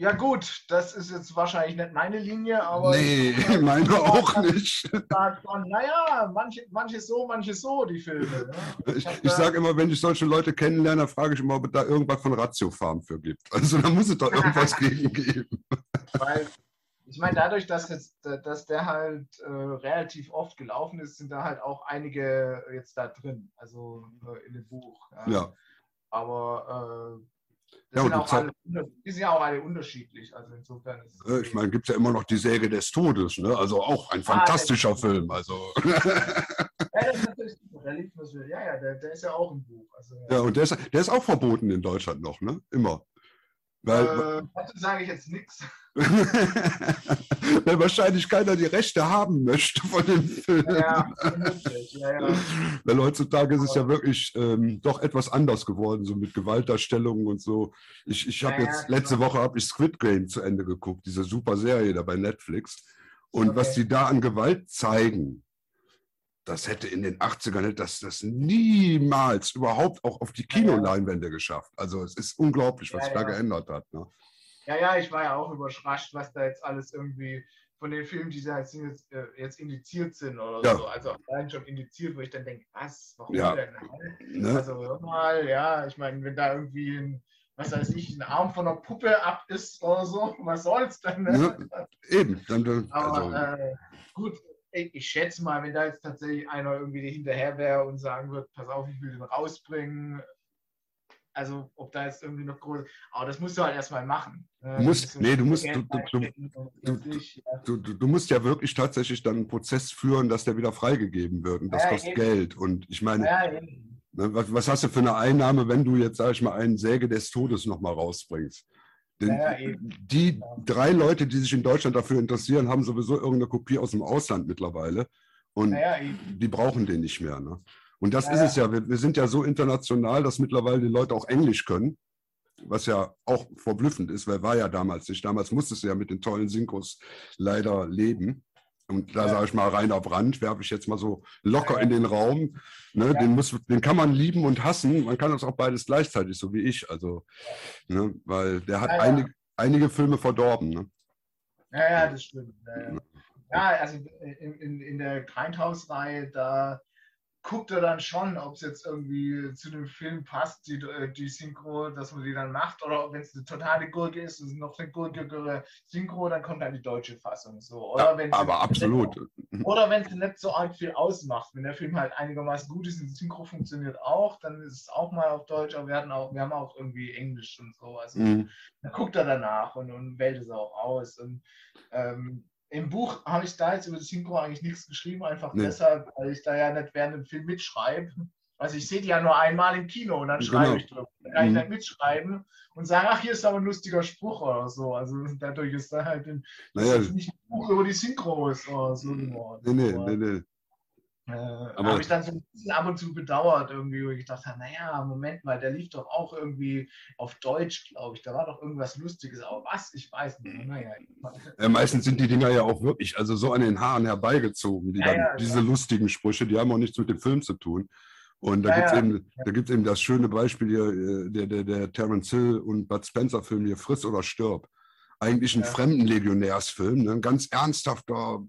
Speaker 3: Ja, gut, das ist jetzt wahrscheinlich nicht meine Linie, aber.
Speaker 2: nee,
Speaker 3: ich
Speaker 2: meine auch nicht.
Speaker 3: sag schon, naja, manche, manche so, manche so, die Filme. Ne?
Speaker 2: Ich, ich sage immer, wenn ich solche Leute kennenlerne, frage ich immer, ob es da irgendwas von Ratio Farm für gibt. Also da muss es doch irgendwas gegen geben.
Speaker 3: Weil, ich meine, dadurch, dass, jetzt, dass der halt äh, relativ oft gelaufen ist, sind da halt auch einige jetzt da drin, also äh, in dem Buch.
Speaker 2: Ja.
Speaker 3: Aber äh,
Speaker 2: Ja,
Speaker 3: das
Speaker 2: und
Speaker 3: sind auch alle, die sind ja auch alle unterschiedlich. Also insofern ist
Speaker 2: Äh, Ich meine, gibt es ja immer noch die Säge des Todes, ne? Also auch ein
Speaker 3: Ah,
Speaker 2: fantastischer
Speaker 3: das-
Speaker 2: Film. Also
Speaker 3: Ja, das ist natürlich super. Der liegt ja, ja, der, der ist ja auch im Buch. Also,
Speaker 2: ja, und der ist, der ist auch verboten in Deutschland noch, ne? Immer. Weil,
Speaker 3: äh, dazu sage ich jetzt nichts.
Speaker 2: weil wahrscheinlich keiner die Rechte haben möchte von dem Film.
Speaker 3: Ja, ja, ja.
Speaker 2: Weil heutzutage ist es ja wirklich ähm, doch etwas anders geworden, so mit Gewaltdarstellungen und so. Ich, ich habe jetzt, letzte
Speaker 3: genau.
Speaker 2: Woche habe ich Squid Game zu Ende geguckt, diese super Serie da bei Netflix. Und was
Speaker 3: Okay.
Speaker 2: die da an Gewalt zeigen, das hätte in den 80ern hätte das, das niemals überhaupt auch auf die. Kinoleinwände geschafft. Also es ist unglaublich, was
Speaker 3: Ja,
Speaker 2: sich da
Speaker 3: ja.
Speaker 2: geändert hat. Ne?
Speaker 3: Ja, ja, ich war ja auch überrascht, was da jetzt alles irgendwie von den Filmen, die da jetzt, jetzt, äh, jetzt indiziert sind oder
Speaker 2: Ja.
Speaker 3: so. Also allein schon indiziert, wo ich dann denke, was, warum
Speaker 2: Ja.
Speaker 3: denn?
Speaker 2: Ne?
Speaker 3: Also hör mal, ja, ich meine, wenn da irgendwie ein, was weiß ich, ein Arm von einer Puppe ab ist oder so, was soll's denn? Ne?
Speaker 2: Ja, Eben. Dann, dann,
Speaker 3: Aber
Speaker 2: also,
Speaker 3: äh, gut, ich, schätze mal, wenn da jetzt tatsächlich einer irgendwie hinterher wäre und sagen wird, pass auf, ich will den rausbringen. Also, ob da jetzt irgendwie noch groß. Aber das musst du halt erstmal machen.
Speaker 2: Du musst-
Speaker 3: So
Speaker 2: nee, du musst- du- du- du- du- musst ja wirklich tatsächlich dann einen Prozess führen, dass der wieder freigegeben wird. Und das
Speaker 3: Ja,
Speaker 2: kostet
Speaker 3: eben.
Speaker 2: Geld. Und ich meine,
Speaker 3: Ja,
Speaker 2: ne, was, was hast du für eine Einnahme, wenn du jetzt, sag ich mal, einen Säge des Todes nochmal rausbringst? Denn
Speaker 3: Ja,
Speaker 2: die drei Leute, die sich in Deutschland dafür interessieren, haben sowieso irgendeine Kopie aus dem Ausland mittlerweile. Und
Speaker 3: Ja,
Speaker 2: die brauchen den nicht mehr. Ne? Und das
Speaker 3: Ja,
Speaker 2: ist es ja. Wir, wir sind ja so international, dass mittlerweile die Leute auch Englisch können. Was ja auch verblüffend ist, weil war ja damals nicht. Damals musstest du ja mit den tollen Synchros leider leben. Und da ja. sage ich mal, Rainer Brandt werfe ich jetzt mal so locker ja. in den Raum. Ne? Den, muss, den kann man lieben und hassen. Man kann das auch beides gleichzeitig, so wie ich. Also, ne? weil der hat einige, einige Filme verdorben. Ne?
Speaker 3: Ja, ja, das stimmt. Ja, also in, in, in der Grindhouse-Reihe, da guckt er dann schon, ob es jetzt irgendwie zu dem Film passt, die, äh, die Synchro, dass man die dann macht, oder wenn es eine totale Gurke ist, und noch eine gurkigere Synchro, dann kommt dann die deutsche Fassung. So. Oder
Speaker 2: ja, aber absolut.
Speaker 3: Nicht, oder wenn es nicht so arg viel ausmacht, wenn der Film halt einigermaßen gut ist und die Synchro funktioniert auch, dann ist es auch mal auf Deutsch, aber wir, hatten auch, wir haben auch irgendwie Englisch und so. Also mhm. dann guckt er danach und, und wählt es auch aus. Und ähm, im Buch habe ich da jetzt über das Synchro eigentlich nichts geschrieben, einfach nee. deshalb, weil ich da ja nicht während dem Film mitschreibe. Also ich sehe die ja nur einmal im Kino und dann schreibe genau. ich drüber. Dann kann ich mhm. nicht mitschreiben und sagen, ach, hier ist aber ein lustiger Spruch oder so. Also dadurch ist da halt ein, naja. nicht ein Buch über die Synchros oder so geworden. Nee, nee, nee, nee. Äh, habe ich dann so ein bisschen ab und zu bedauert, irgendwie, wo ich gedacht habe, naja, Moment mal, der lief doch auch irgendwie auf Deutsch, glaube ich. Da war doch irgendwas Lustiges, aber was? Ich weiß nicht. Naja.
Speaker 2: Ja, meistens sind die Dinger ja auch wirklich, also so an den Haaren herbeigezogen, die ja, dann, ja, diese lustigen Sprüche, die haben auch nichts mit dem Film zu tun. Und da ja, gibt es eben, eben das schöne Beispiel hier, äh, der, der, der Terence Hill und Bud Spencer-Film hier, Friss oder Stirb. Eigentlich ein. Fremdenlegionärsfilm, ne? ein ganz ernsthafter,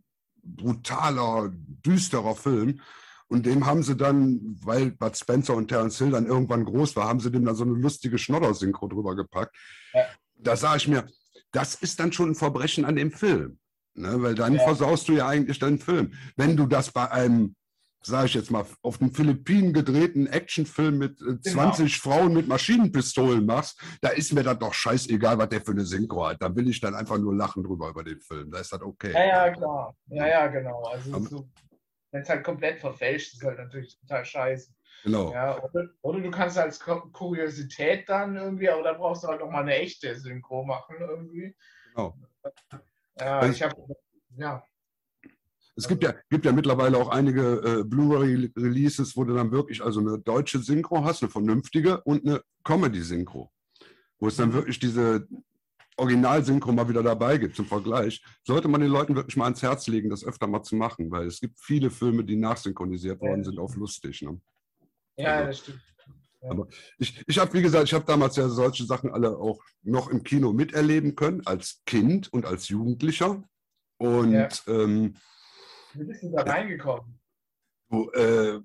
Speaker 2: brutaler, düsterer Film. Und dem haben sie dann, weil Bud Spencer und Terence Hill dann irgendwann groß war, haben sie dem dann so eine lustige Schnodder-Synchro drüber gepackt. Ja. Da sage ich mir, das ist dann schon ein Verbrechen an dem Film. Ne? Weil dann ja. versaust du ja eigentlich deinen Film. Wenn du das bei einem, sage ich jetzt mal, auf den Philippinen gedrehten Actionfilm mit 20 äh, genau. Frauen mit Maschinenpistolen machst, da ist mir dann doch scheißegal, was der für eine Synchro hat. Da will ich dann einfach nur lachen drüber über den Film. Da ist das okay.
Speaker 3: Ja, ja, klar. Ja, ja, genau. Also so wenn es halt komplett verfälscht ist, halt natürlich total scheiße. Genau. Ja, oder, oder, du kannst als Kuriosität dann irgendwie, aber dann brauchst du halt auch mal eine echte Synchro machen irgendwie. Genau. Ja,
Speaker 2: ich habe, ja. Es gibt ja, gibt ja mittlerweile auch einige äh, Blu-ray-Releases, wo du dann wirklich also eine deutsche Synchro hast, eine vernünftige und eine Comedy-Synchro. Wo es dann mhm. wirklich diese Originalsynchro mal wieder dabei gibt zum Vergleich, sollte man den Leuten wirklich mal ans Herz legen, das öfter mal zu machen, weil es gibt viele Filme, die nachsynchronisiert worden sind, auf lustig. Ne?
Speaker 3: Ja, also, das stimmt.
Speaker 2: Ja. Aber ich, ich habe, wie gesagt, ich habe damals ja solche Sachen alle auch noch im Kino miterleben können, als Kind und als Jugendlicher. Und ja. ähm,
Speaker 3: wie bist du da reingekommen?
Speaker 2: So, äh,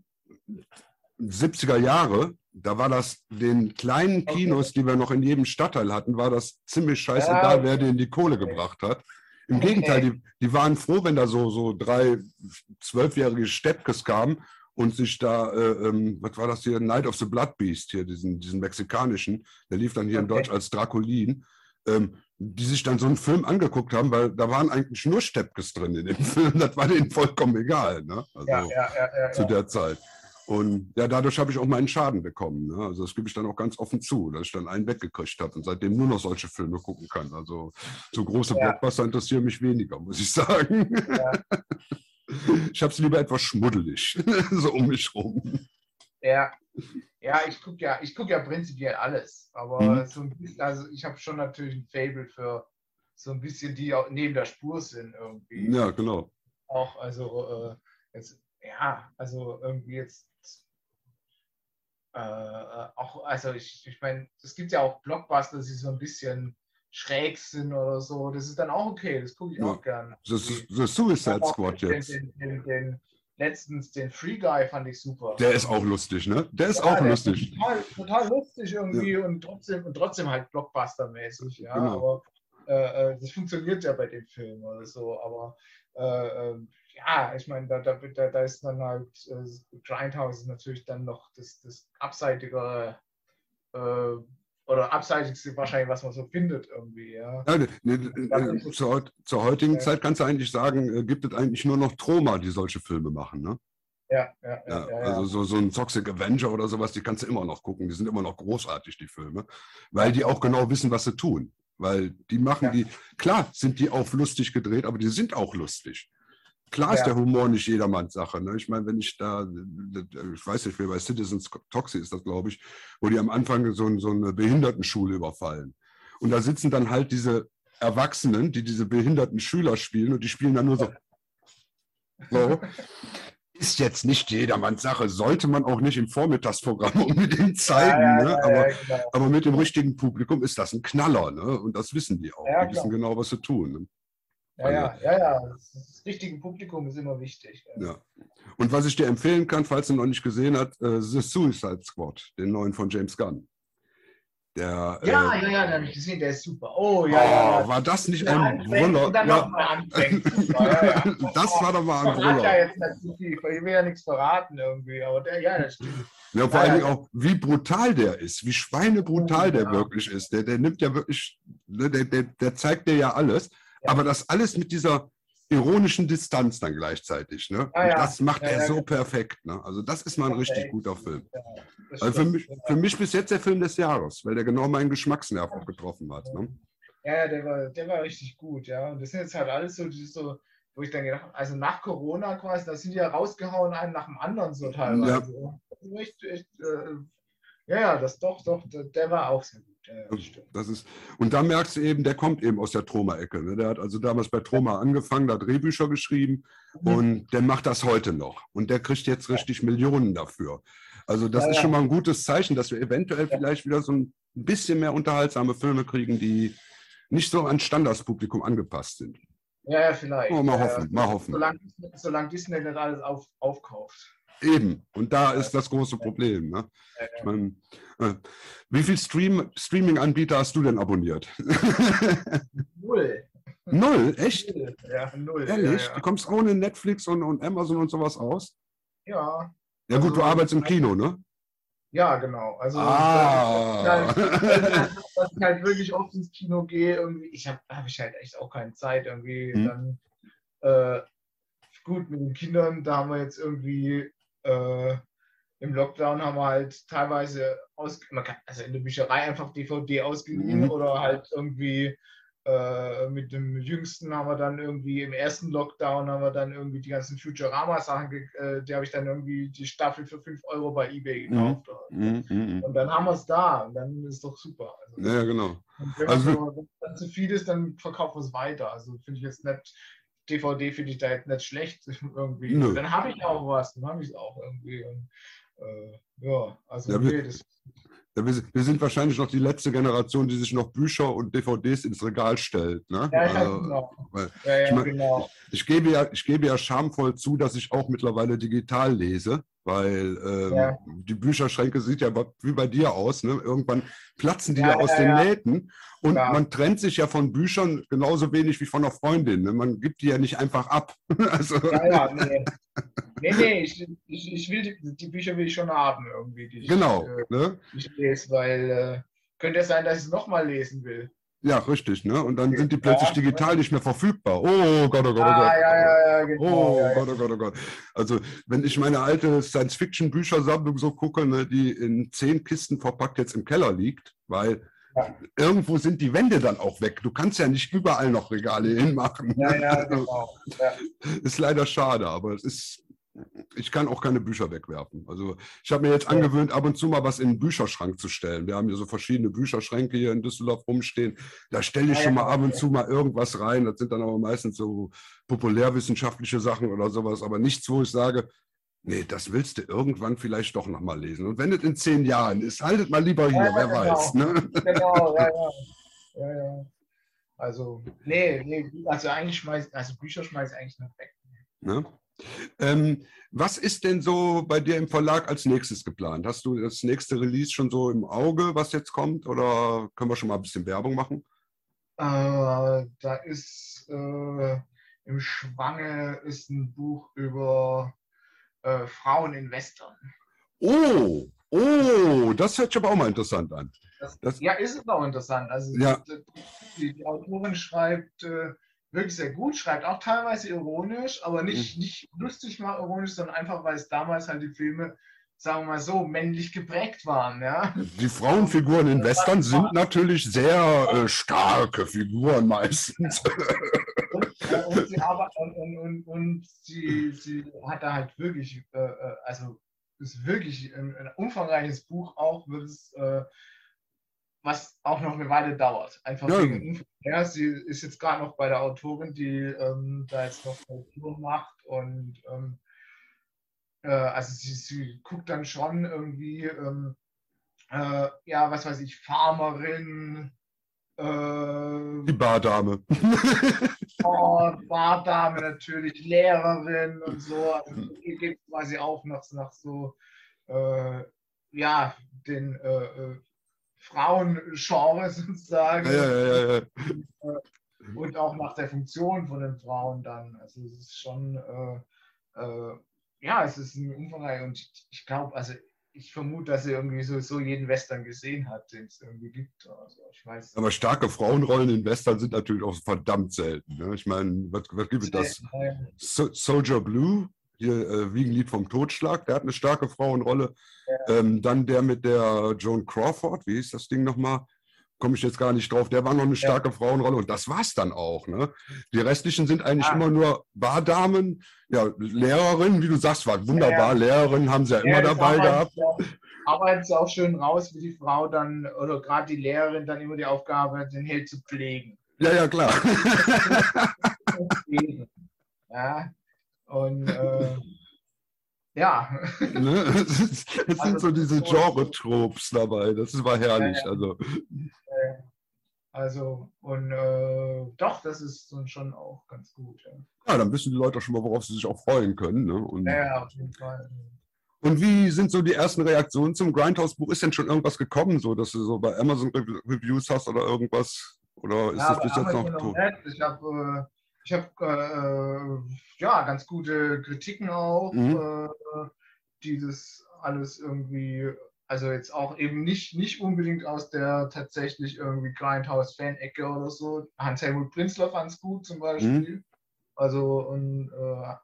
Speaker 2: 70er Jahre, da war das den kleinen Kinos, okay. die wir noch in jedem Stadtteil hatten, war das ziemlich scheißegal, ja, wer denen die Kohle okay. gebracht hat. Im okay. Gegenteil, die, die, waren froh, wenn da so, so drei zwölfjährige Steppkes kamen und sich da, äh, ähm, was war das hier, Night of the Blood Beast hier, diesen, diesen mexikanischen, der lief dann hier in Deutsch als Draculin, ähm, die sich dann so einen Film angeguckt haben, weil da waren eigentlich nur Steppkes drin in dem Film. Das war denen vollkommen egal, ne? Also ja, ja, ja, zu der Zeit. Und ja, dadurch habe ich auch meinen Schaden bekommen. Ne? Also das gebe ich dann auch ganz offen zu, dass ich dann einen weggekriegt habe und seitdem nur noch solche Filme gucken kann. Also so große ja. Blockbuster interessieren mich weniger, muss ich sagen. Ich habe es lieber etwas schmuddelig, so um mich rum.
Speaker 3: Ja, ja ich gucke ja, guck ja prinzipiell alles. Aber mhm. so ein bisschen, also ich habe schon natürlich ein Fable für so ein bisschen, die auch neben der Spur sind irgendwie.
Speaker 2: Ja, genau.
Speaker 3: Auch, also äh, jetzt, ja, also irgendwie jetzt äh, auch, also ich, ich meine, es gibt ja auch Blockbuster, die so ein bisschen schräg sind oder so. Das ist dann auch okay, das gucke ich ja. auch gern.
Speaker 2: Das ist The Suicide Squad
Speaker 3: jetzt. Den, den, den, letztens den Free Guy fand ich super.
Speaker 2: Der ist auch lustig, ne? Der ist ja, auch der lustig.
Speaker 3: Ist total, total, lustig irgendwie ja. und, trotzdem, und trotzdem halt Blockbuster-mäßig, ja. Genau. Aber äh, äh, das funktioniert ja bei dem Film oder so. Aber äh, ähm, ja, ich meine, da, da, da, ist dann halt äh, Grindhouse natürlich dann noch das, das abseitigere äh, oder abseitigste wahrscheinlich, was man so findet irgendwie. Ja. ja ne,
Speaker 2: ne, zur, zur, heutigen äh, Zeit kannst du eigentlich sagen, äh, gibt es eigentlich nur noch Troma, die solche Filme machen, ne?
Speaker 3: Ja, ja, ja, ja,
Speaker 2: Also so, so ein Toxic Avenger oder sowas, die kannst du immer noch gucken. Die sind immer noch großartig, die Filme, weil die auch genau wissen, was sie tun. Weil die machen die, klar sind die auch lustig gedreht, aber die sind auch lustig. Klar ja. ist der Humor nicht jedermanns Sache. Ne? Ich meine, wenn ich da, ich weiß nicht, wer bei Citizens Toxi ist das, glaube ich, wo die am Anfang so, so eine Behindertenschule überfallen. Und da sitzen dann halt diese Erwachsenen, die diese behinderten Schüler spielen und die spielen dann nur so. So. Ist jetzt nicht jedermanns Sache, sollte man auch nicht im Vormittagsprogramm unbedingt zeigen,
Speaker 3: Ja, ja,
Speaker 2: ne?
Speaker 3: ja,
Speaker 2: aber,
Speaker 3: genau.
Speaker 2: aber mit dem richtigen Publikum ist das ein Knaller, ne? Und das wissen die auch. Die wissen genau, was sie tun. Ne?
Speaker 3: Ja, ja, ja, ja. Das, richtige Publikum ist immer wichtig.
Speaker 2: Ja. Und was ich dir empfehlen kann, falls du noch nicht gesehen hast, äh, The Suicide Squad, den neuen von James Gunn. Der,
Speaker 3: Ja,
Speaker 2: äh,
Speaker 3: ja, ja, den habe ich gesehen, der ist super. Oh, ja,
Speaker 2: oh,
Speaker 3: ja, ja.
Speaker 2: war das nicht
Speaker 3: Ja,
Speaker 2: ein Brüller? Ja.
Speaker 3: ja, ja.
Speaker 2: Das war doch mal ein
Speaker 3: ja
Speaker 2: Brüller.
Speaker 3: jetzt nicht zu viel, ich will ja nichts verraten irgendwie, aber der, ja, das stimmt.
Speaker 2: Ja, vor
Speaker 3: Ja,
Speaker 2: allen
Speaker 3: ja.
Speaker 2: Dingen auch, wie brutal der ist, wie schweinebrutal der
Speaker 3: ja.
Speaker 2: wirklich ist. Der, der nimmt ja wirklich, ne, der, der, der zeigt dir ja alles,
Speaker 3: Ja.
Speaker 2: Aber das alles mit dieser ironischen Distanz dann gleichzeitig. Ne?
Speaker 3: Ah, ja.
Speaker 2: das macht
Speaker 3: Ja,
Speaker 2: er
Speaker 3: ja,
Speaker 2: so
Speaker 3: genau.
Speaker 2: perfekt. Ne? Also das ist mal ein richtig guter Film.
Speaker 3: Ja,
Speaker 2: Also für mich, für mich bis jetzt der Film des Jahres, weil der genau meinen Geschmacksnerv auch getroffen hat. Ne?
Speaker 3: Ja, ja, der war, der war richtig gut, ja. Und das sind jetzt halt alles so, die so, wo ich dann gedacht habe, also nach Corona quasi, da sind die ja rausgehauen, einen nach dem anderen so teilweise. Also echt, echt, äh, ja, ja, das doch, doch, der, der war auch sehr gut. Ja, ja, das
Speaker 2: ist, und da merkst du eben, der kommt eben aus der Troma-Ecke. Ne? Der hat also damals bei Troma angefangen, da Drehbücher geschrieben
Speaker 3: Mhm.
Speaker 2: und der macht das heute noch. Und der kriegt jetzt richtig Millionen dafür. Also das
Speaker 3: Ja,
Speaker 2: ist
Speaker 3: ja.
Speaker 2: schon mal ein gutes Zeichen, dass wir eventuell vielleicht wieder so ein bisschen mehr unterhaltsame Filme kriegen, die nicht so an Standardspublikum angepasst sind.
Speaker 3: Ja, ja, vielleicht.
Speaker 2: Oh, mal
Speaker 3: ja,
Speaker 2: hoffen, mal hoffen.
Speaker 3: Solange, solange Disney nicht alles auf, aufkauft.
Speaker 2: Eben. Und da ist das große Problem. Ne?
Speaker 3: Ja,
Speaker 2: Ich mein, äh, wie viele Stream, Streaming-Anbieter hast du denn abonniert?
Speaker 3: Null.
Speaker 2: Null? Echt?
Speaker 3: Null. Ja, null.
Speaker 2: Ehrlich?
Speaker 3: Ja,
Speaker 2: Du kommst ohne Netflix und, und Amazon und sowas aus?
Speaker 3: ja.
Speaker 2: Ja gut,
Speaker 3: Also-
Speaker 2: du arbeitest im Kino, ne?
Speaker 3: ja genau. Also,
Speaker 2: Ah.
Speaker 3: das ist halt, dass ich halt wirklich oft ins Kino gehe. Irgendwie, ich habe hab ich halt echt auch keine Zeit. Irgendwie
Speaker 2: Hm.
Speaker 3: dann, äh, gut, mit den Kindern, da haben wir jetzt irgendwie äh, im Lockdown haben wir halt teilweise aus, man kann, also in der Bücherei einfach DVD ausgeliehen
Speaker 2: Mhm.
Speaker 3: oder halt irgendwie äh, mit dem Jüngsten haben wir dann irgendwie im ersten Lockdown haben wir dann irgendwie die ganzen Futurama-Sachen, äh, die habe ich dann irgendwie die Staffel für 5 Euro bei Ebay gekauft.
Speaker 2: Mhm, mhm.
Speaker 3: Und dann haben wir es da und dann ist doch super. Also,
Speaker 2: Ja, genau.
Speaker 3: wenn,
Speaker 2: Also-
Speaker 3: wenn dann zu viel ist, dann verkaufen wir es weiter. Also finde ich jetzt nicht, DVD finde ich da jetzt nicht schlecht irgendwie.
Speaker 2: Nö.
Speaker 3: Dann habe ich auch was, dann habe ich es auch irgendwie. Und, äh, ja, also
Speaker 2: Ja,
Speaker 3: nee,
Speaker 2: wir-
Speaker 3: das,
Speaker 2: Ja, wir, sind- wir sind wahrscheinlich noch die letzte Generation, die sich noch Bücher und DVDs ins Regal stellt. Ne?
Speaker 3: ja,
Speaker 2: Also,
Speaker 3: genau.
Speaker 2: weil-
Speaker 3: Ja, ja,
Speaker 2: ich mein-
Speaker 3: genau.
Speaker 2: ich, gebe ja, ich gebe ja schamvoll zu, dass ich auch mittlerweile digital lese, weil ähm,
Speaker 3: Ja.
Speaker 2: die Bücherschränke sieht ja wie bei dir aus. Ne? Irgendwann platzen die ja,
Speaker 3: Ja,
Speaker 2: aus
Speaker 3: ja,
Speaker 2: den. Nähten und man trennt sich ja von Büchern genauso wenig wie von einer Freundin. Ne? Man gibt die ja nicht einfach ab. also,
Speaker 3: Ja, ja, nee. Nee, nee, ich, ich, ich will die, die Bücher will ich schon haben irgendwie, die ich,
Speaker 2: genau.
Speaker 3: äh,
Speaker 2: Ne?
Speaker 3: ich lese, weil äh, könnte ja sein, dass ich es nochmal lesen will.
Speaker 2: Ja, richtig. Ne? Und dann sind die plötzlich
Speaker 3: Ja.
Speaker 2: digital nicht mehr verfügbar. Oh Gott, oh Gott, oh Gott.
Speaker 3: Ah, ja, ja, ja, genau.
Speaker 2: Oh
Speaker 3: ja.
Speaker 2: Gott, oh Gott, oh Gott. Also, wenn ich meine alte Science-Fiction-Büchersammlung so gucke, ne, die in zehn Kisten verpackt jetzt im Keller liegt, weil
Speaker 3: Ja.
Speaker 2: irgendwo sind die Wände dann auch weg. Du kannst ja nicht überall noch Regale hinmachen.
Speaker 3: Ja, ja, genau. Ja.
Speaker 2: Ist leider schade, aber es ist. Ich kann auch keine Bücher wegwerfen. Also ich habe mir jetzt angewöhnt, ab und zu mal was in den Bücherschrank zu stellen. Wir haben hier so verschiedene Bücherschränke hier in Düsseldorf rumstehen. Da stelle ich
Speaker 3: Ah,
Speaker 2: schon mal ab und zu mal irgendwas rein. Das sind dann aber meistens so populärwissenschaftliche Sachen oder sowas, aber nichts, wo ich sage, nee, das willst du irgendwann vielleicht doch nochmal lesen. Und wenn es in zehn Jahren ist, haltet mal lieber hier,
Speaker 3: Ja,
Speaker 2: wer
Speaker 3: genau.
Speaker 2: weiß. Ne?
Speaker 3: Genau, ja, ja. ja, ja. Also, nee, nee, also eigentlich schmeiß, also Bücher schmeiß ich eigentlich nicht weg.
Speaker 2: Ne? Ähm, was ist denn so bei dir im Verlag als nächstes geplant? Hast du das nächste Release schon so im Auge, was jetzt kommt? Oder können wir schon mal ein bisschen Werbung machen?
Speaker 3: Äh, da ist äh, im Schwange ist ein Buch über äh, Frauen in Western.
Speaker 2: Oh, oh, das hört sich aber auch mal interessant an.
Speaker 3: Das,
Speaker 2: Das-
Speaker 3: ja, ist es auch interessant. Also
Speaker 2: Ja.
Speaker 3: die, die Autorin schreibt äh, wirklich sehr gut, schreibt auch teilweise ironisch, aber
Speaker 2: Mhm.
Speaker 3: nicht, nicht lustig mal ironisch, sondern einfach, weil es damals halt die Filme, sagen wir mal so, männlich geprägt waren. Ja?
Speaker 2: Die Frauenfiguren in Western sind natürlich sehr äh, starke Figuren meistens.
Speaker 3: Und, äh, und, sie, und, und, und, und sie, sie hat da halt wirklich, äh, äh, also ist wirklich ein, ein umfangreiches Buch auch, wird es, äh, was auch noch eine Weile dauert. Einfach
Speaker 2: Ja.
Speaker 3: wegen ja, sie ist jetzt gerade noch bei der Autorin, die ähm, da jetzt noch Tour macht und ähm, äh, also sie, sie guckt dann schon irgendwie, ähm, äh, ja, was weiß ich, Farmerin, äh,
Speaker 2: Die Bardame.
Speaker 3: Oh, Bardame natürlich, Lehrerin und so. Also, hier geht quasi auch nach, nach so, äh, ja, den äh, äh, Frauengenre sozusagen
Speaker 2: ja, ja, ja, ja.
Speaker 3: und auch nach der Funktion von den Frauen dann. Also es ist schon, äh, äh, ja, es ist ein Umfangreich und ich, ich glaube, also ich vermute, dass sie irgendwie so, so jeden Western gesehen hat, den es irgendwie gibt. Also ich weiß.
Speaker 2: Aber starke Frauenrollen in Western sind natürlich auch verdammt selten. Ne? Ich meine, was, was gibt es das? So Soldier Blue, hier äh, Wiegenlied vom Totschlag, der hat eine starke Frauenrolle. Ähm, dann der mit der Joan Crawford, wie hieß das Ding nochmal? Komme ich jetzt gar nicht drauf. Der war noch eine starke Frauenrolle und das war's dann auch. Ne? Die restlichen sind eigentlich
Speaker 3: Ah.
Speaker 2: immer nur Bardamen, ja, Lehrerinnen, wie du sagst, war wunderbar.
Speaker 3: Ja.
Speaker 2: Lehrerinnen haben sie ja immer
Speaker 3: Ja,
Speaker 2: dabei gehabt.
Speaker 3: Arbeiten sie auch schön raus, wie die Frau dann, oder gerade die Lehrerin dann immer die Aufgabe hat, den Held zu pflegen.
Speaker 2: Ja, ja, klar.
Speaker 3: Ja. Und äh, ja,
Speaker 2: ne? Es ist- es sind so diese Genre-Tropes dabei. Das war herrlich.
Speaker 3: Ja, ja.
Speaker 2: Also,
Speaker 3: also, und äh, doch, das ist schon auch ganz gut. Ja,
Speaker 2: ja, dann wissen die Leute schon mal, worauf sie sich auch freuen können. Ne? Und,
Speaker 3: ja, auf jeden Fall.
Speaker 2: und wie sind so die ersten Reaktionen zum Grindhouse-Buch? Ist denn schon irgendwas gekommen, so dass du so bei Amazon Re- Reviews hast oder irgendwas? Oder ist
Speaker 3: Ja,
Speaker 2: das bis jetzt noch tot?
Speaker 3: nicht. Ich habe äh, ich hab, äh, ja, ganz gute Kritiken auch.
Speaker 2: Mhm.
Speaker 3: Äh, dieses alles irgendwie, also jetzt auch eben nicht, nicht unbedingt aus der tatsächlich irgendwie Grindhouse-Fan-Ecke oder so. Hans-Helmut Prinzler fand es gut zum Beispiel.
Speaker 2: Mhm.
Speaker 3: Also und äh,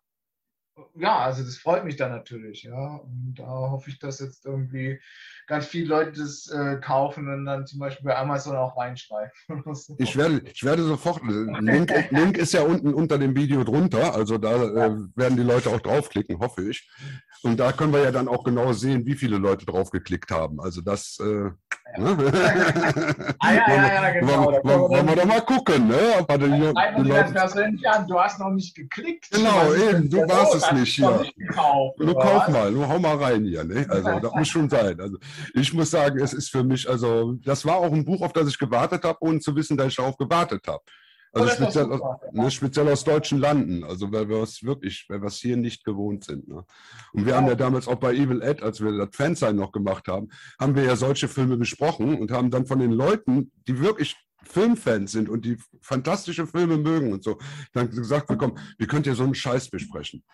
Speaker 3: ja, also das freut mich dann natürlich, ja. Und da hoffe ich, dass jetzt irgendwie ganz viele Leute das äh, kaufen und dann zum Beispiel bei Amazon auch reinschreiben.
Speaker 2: Ich werde, ich werde sofort, Link, Link ist ja unten unter dem Video drunter, also da äh, werden die Leute auch draufklicken, hoffe ich. Und da können wir ja dann auch genau sehen, wie viele Leute draufgeklickt haben. Also das, äh?
Speaker 3: Ah, ja, ja, ja, genau.
Speaker 2: Wollen, wollen, wollen wir doch mal gucken, ne? Ob die, die
Speaker 3: das
Speaker 2: Leute,
Speaker 3: persönlich an, du hast noch nicht geklickt.
Speaker 2: Genau, eben, du warst
Speaker 3: los?
Speaker 2: es nicht
Speaker 3: du
Speaker 2: hier.
Speaker 3: nicht gekauft, oder
Speaker 2: kauf mal, nur hau mal rein hier. Ne? Also das muss schon sein. Also ich muss sagen, es ist für mich, also das war auch ein Buch, auf das ich gewartet habe, ohne zu wissen, dass ich darauf gewartet habe. Also
Speaker 3: Oh,
Speaker 2: speziell, aus, ne, speziell aus deutschen Landen, also weil wir es wirklich, weil wir es hier nicht gewohnt sind. Ne? Und wir haben ja damals auch bei Evil Ed, als wir das Fansign noch gemacht haben, haben wir ja solche Filme besprochen und haben dann von den Leuten, die wirklich Filmfans sind und die fantastische Filme mögen und so, dann gesagt bekommen, wie könnt ihr so einen Scheiß besprechen?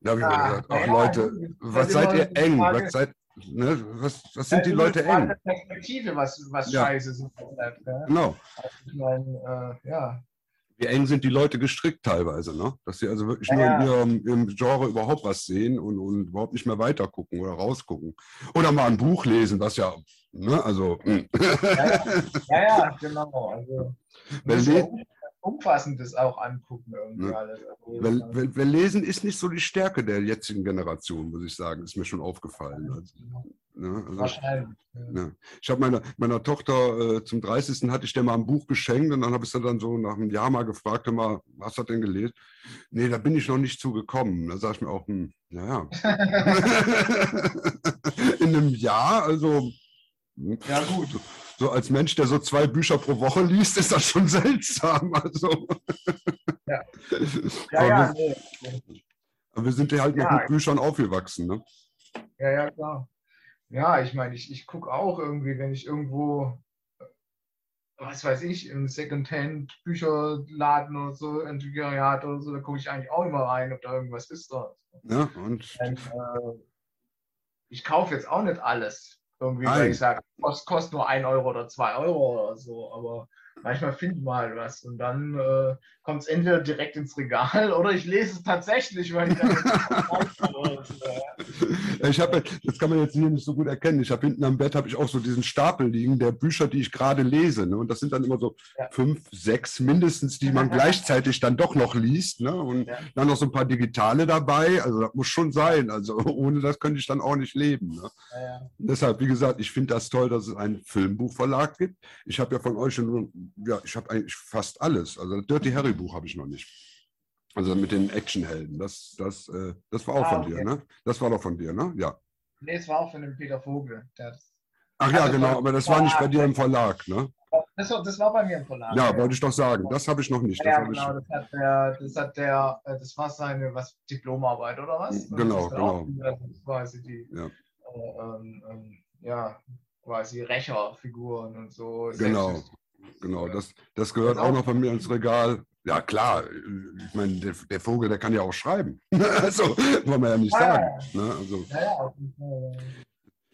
Speaker 2: Da habe ich mir
Speaker 3: Ah,
Speaker 2: gesagt, ach
Speaker 3: ja,
Speaker 2: Leute,
Speaker 3: gut.
Speaker 2: was seid ihr eng?
Speaker 3: Frage-
Speaker 2: Was, seid, ne, was, was sind die Leute eng?
Speaker 3: Perspektive, was, was
Speaker 2: Ja.
Speaker 3: scheiße Internet, ne?
Speaker 2: Genau.
Speaker 3: Ich meine, äh, ja.
Speaker 2: Wie eng sind die Leute gestrickt teilweise, ne? Dass sie also wirklich
Speaker 3: Ja,
Speaker 2: nur
Speaker 3: ja.
Speaker 2: in ihrem, ihrem Genre überhaupt was sehen und, und überhaupt nicht mehr weiter gucken oder rausgucken. Oder mal ein Buch lesen, was ja, ne, also. hm.
Speaker 3: Ja, ja, genau. Also,
Speaker 2: Weil
Speaker 3: um- umfassendes auch angucken irgendwie
Speaker 2: Ja.
Speaker 3: alles. Also,
Speaker 2: Weil, weil, weil Lesen ist nicht so die Stärke der jetzigen Generation, muss ich sagen, ist mir schon aufgefallen. Also, ne, also,
Speaker 3: Wahrscheinlich. Ja.
Speaker 2: Ich habe meiner, meiner Tochter äh, zum 30. hatte ich der mal ein Buch geschenkt und dann habe ich sie dann so nach einem Jahr mal gefragt, mal, hast du das denn gelesen? Nee, da bin ich noch nicht zugekommen. Da sage ich mir auch, hm, naja. In einem Jahr, also
Speaker 3: Ja, gut.
Speaker 2: So als Mensch, der so zwei Bücher pro Woche liest, ist das schon seltsam. Also,
Speaker 3: Ja. Ja,
Speaker 2: aber,
Speaker 3: ja,
Speaker 2: wir,
Speaker 3: nee.
Speaker 2: wir sind ja halt
Speaker 3: Ja.
Speaker 2: mit Büchern aufgewachsen. Ne?
Speaker 3: ja, ja, klar. Ja, ich meine, ich, ich gucke auch irgendwie, wenn ich irgendwo, was weiß ich, im Secondhand-Bücherladen oder so, Antiquariat oder so, da gucke ich eigentlich auch immer rein, ob da irgendwas ist. Da.
Speaker 2: Ja, und
Speaker 3: Und, äh, ich kaufe jetzt auch nicht alles. Irgendwie, weil ich sage, kostet kost nur 1 Euro oder 2 Euro oder so. Aber manchmal findet mal was und dann äh, kommt es entweder direkt ins Regal oder ich lese es tatsächlich, weil ich dann
Speaker 2: ich habe, das kann man jetzt hier nicht so gut erkennen. Ich habe hinten am Bett habe ich auch so diesen Stapel liegen der Bücher, die ich gerade lese. Ne? Und das sind dann immer so ja. fünf, sechs mindestens, die man gleichzeitig dann doch noch liest. Ne? Und ja. dann noch so ein paar digitale dabei. Also das muss schon sein. Also ohne das könnte ich dann auch nicht leben. Ne? Ja, Deshalb, wie gesagt, ich finde das toll, dass es einen Filmbuchverlag gibt. Ich habe ja von euch schon, ja, ich habe eigentlich fast alles. Also das Dirty Harry Buch habe ich noch nicht. Also mit den Actionhelden. Das, das, äh, das war auch ah, von okay. dir, ne? Das war doch von dir, ne? Ja.
Speaker 3: Nee, es war auch von dem Peter Vogel.
Speaker 2: Ach ja, also genau, aber das war nicht bei dir im Verlag, ne?
Speaker 3: Das war, das war bei mir im Verlag.
Speaker 2: Ja, ja. wollte ich doch sagen. Das habe ich noch nicht.
Speaker 3: Ja, genau, das hat der, das hat der, äh, das war seine was, Diplomarbeit oder was?
Speaker 2: Genau, genau.
Speaker 3: quasi die, ja. Äh, ähm, ähm, ja, quasi Rächerfiguren und so.
Speaker 2: Genau, genau. Das, das gehört auch noch bei mir ins Regal. Ja, klar. Ich meine, der, der, Vogel, der kann ja auch schreiben. also, wollen wir ja nicht sagen. Ne? Also,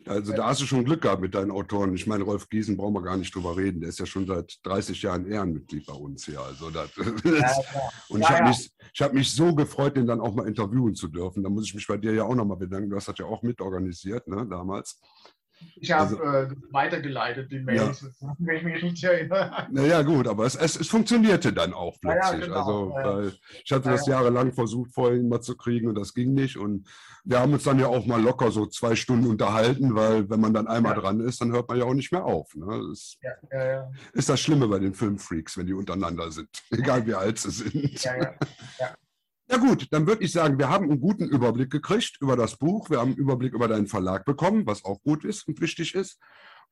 Speaker 2: also, da hast du schon Glück gehabt mit deinen Autoren. Ich meine, Rolf Giesen brauchen wir gar nicht drüber reden. Der ist ja schon seit 30 Jahren Ehrenmitglied bei uns hier. Also, das, und ich habe mich, hab mich so gefreut, den dann auch mal interviewen zu dürfen. Da muss ich mich bei dir ja auch nochmal bedanken. Du hast das ja auch mitorganisiert, ne, damals.
Speaker 3: Ich habe also, äh, weitergeleitet, die Mails, ja. wenn ich mich richtig erinnere.
Speaker 2: Naja, gut, aber es, es, es funktionierte dann auch plötzlich. Ja, genau. Also, ich hatte das jahrelang versucht, vorhin mal zu kriegen und das ging nicht. Und wir haben uns dann ja auch mal locker so zwei Stunden unterhalten, weil wenn man dann einmal dran ist, dann hört man ja auch nicht mehr auf. Ne? Das ist das Schlimme bei den Filmfreaks, wenn die untereinander sind, egal wie alt sie sind. Ja, ja. Ja. Ja gut, dann würde ich sagen, wir haben einen guten Überblick gekriegt über das Buch. Wir haben einen Überblick über deinen Verlag bekommen, was auch gut ist und wichtig ist.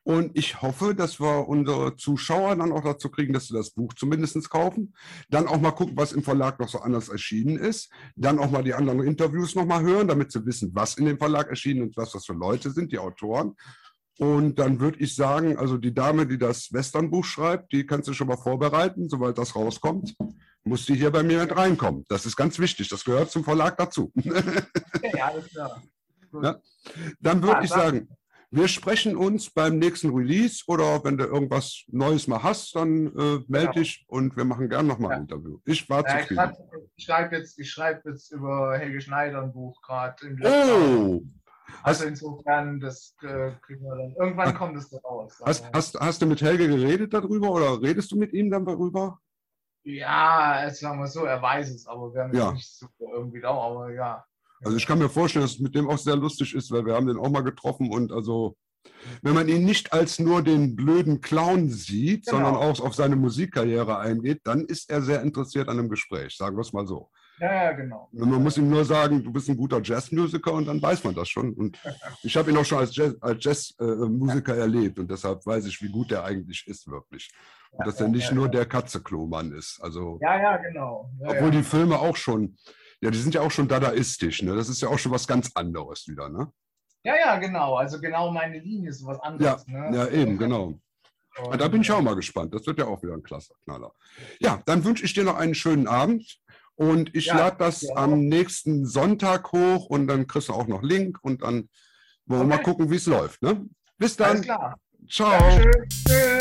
Speaker 2: Und ich hoffe, dass wir unsere Zuschauer dann auch dazu kriegen, dass sie das Buch zumindest kaufen. Dann auch mal gucken, was im Verlag noch so anders erschienen ist. Dann auch mal die anderen Interviews nochmal hören, damit sie wissen, was in dem Verlag erschienen ist, was das für Leute sind, die Autoren. Und dann würde ich sagen, also die Dame, die das Westernbuch schreibt, die kannst du schon mal vorbereiten, sobald das rauskommt muss die hier bei mir mit reinkommen. Das ist ganz wichtig. Das gehört zum Verlag dazu. ja, alles klar. Ja? Dann würde ja, ich sagen, wir sprechen uns beim nächsten Release oder wenn du irgendwas Neues mal hast, dann äh, melde genau. dich und wir machen gerne nochmal ja. ein Interview. Ich war ja, zufrieden.
Speaker 3: Ich schreibe jetzt, schreib jetzt über Helge Schneider ein Buch gerade.
Speaker 2: Oh!
Speaker 3: Also insofern, das äh, kriegen wir dann. Irgendwann kommt es raus.
Speaker 2: Hast, hast, hast du mit Helge geredet darüber oder redest du mit ihm dann darüber?
Speaker 3: Ja, sagen wir so, er weiß es, aber wir haben ja. nicht so irgendwie da, aber ja.
Speaker 2: Also ich kann mir vorstellen, dass es mit dem auch sehr lustig ist, weil wir haben den auch mal getroffen und also wenn man ihn nicht als nur den blöden Clown sieht, genau. sondern auch auf seine Musikkarriere eingeht, dann ist er sehr interessiert an einem Gespräch, sagen wir es mal so.
Speaker 3: Ja, ja, genau. Und
Speaker 2: man muss ihm nur sagen, du bist ein guter Jazzmusiker und dann weiß man das schon. Und ich habe ihn auch schon als Jazzmusiker Jazz, äh, erlebt und deshalb weiß ich, wie gut er eigentlich ist, wirklich. Ja, dass er nicht nur der Katzeklomann ist. Also,
Speaker 3: ja, ja, genau.
Speaker 2: obwohl die Filme auch schon, ja, die sind ja auch schon dadaistisch. Ne? Das ist ja auch schon was ganz anderes wieder. Ne?
Speaker 3: Ja, ja, genau. Also genau meine Linie ist was anderes.
Speaker 2: Ja, ne? ja eben, genau. Und da bin ich auch mal gespannt. Das wird ja auch wieder ein klasse Knaller. Ja, dann wünsche ich dir noch einen schönen Abend. Und ich ja, lade das ja. am nächsten Sonntag hoch und dann kriegst du auch noch Link und dann wollen wir okay. mal gucken, wie es läuft. Ne? Bis dann.
Speaker 3: Alles klar. Ciao. Tschüss.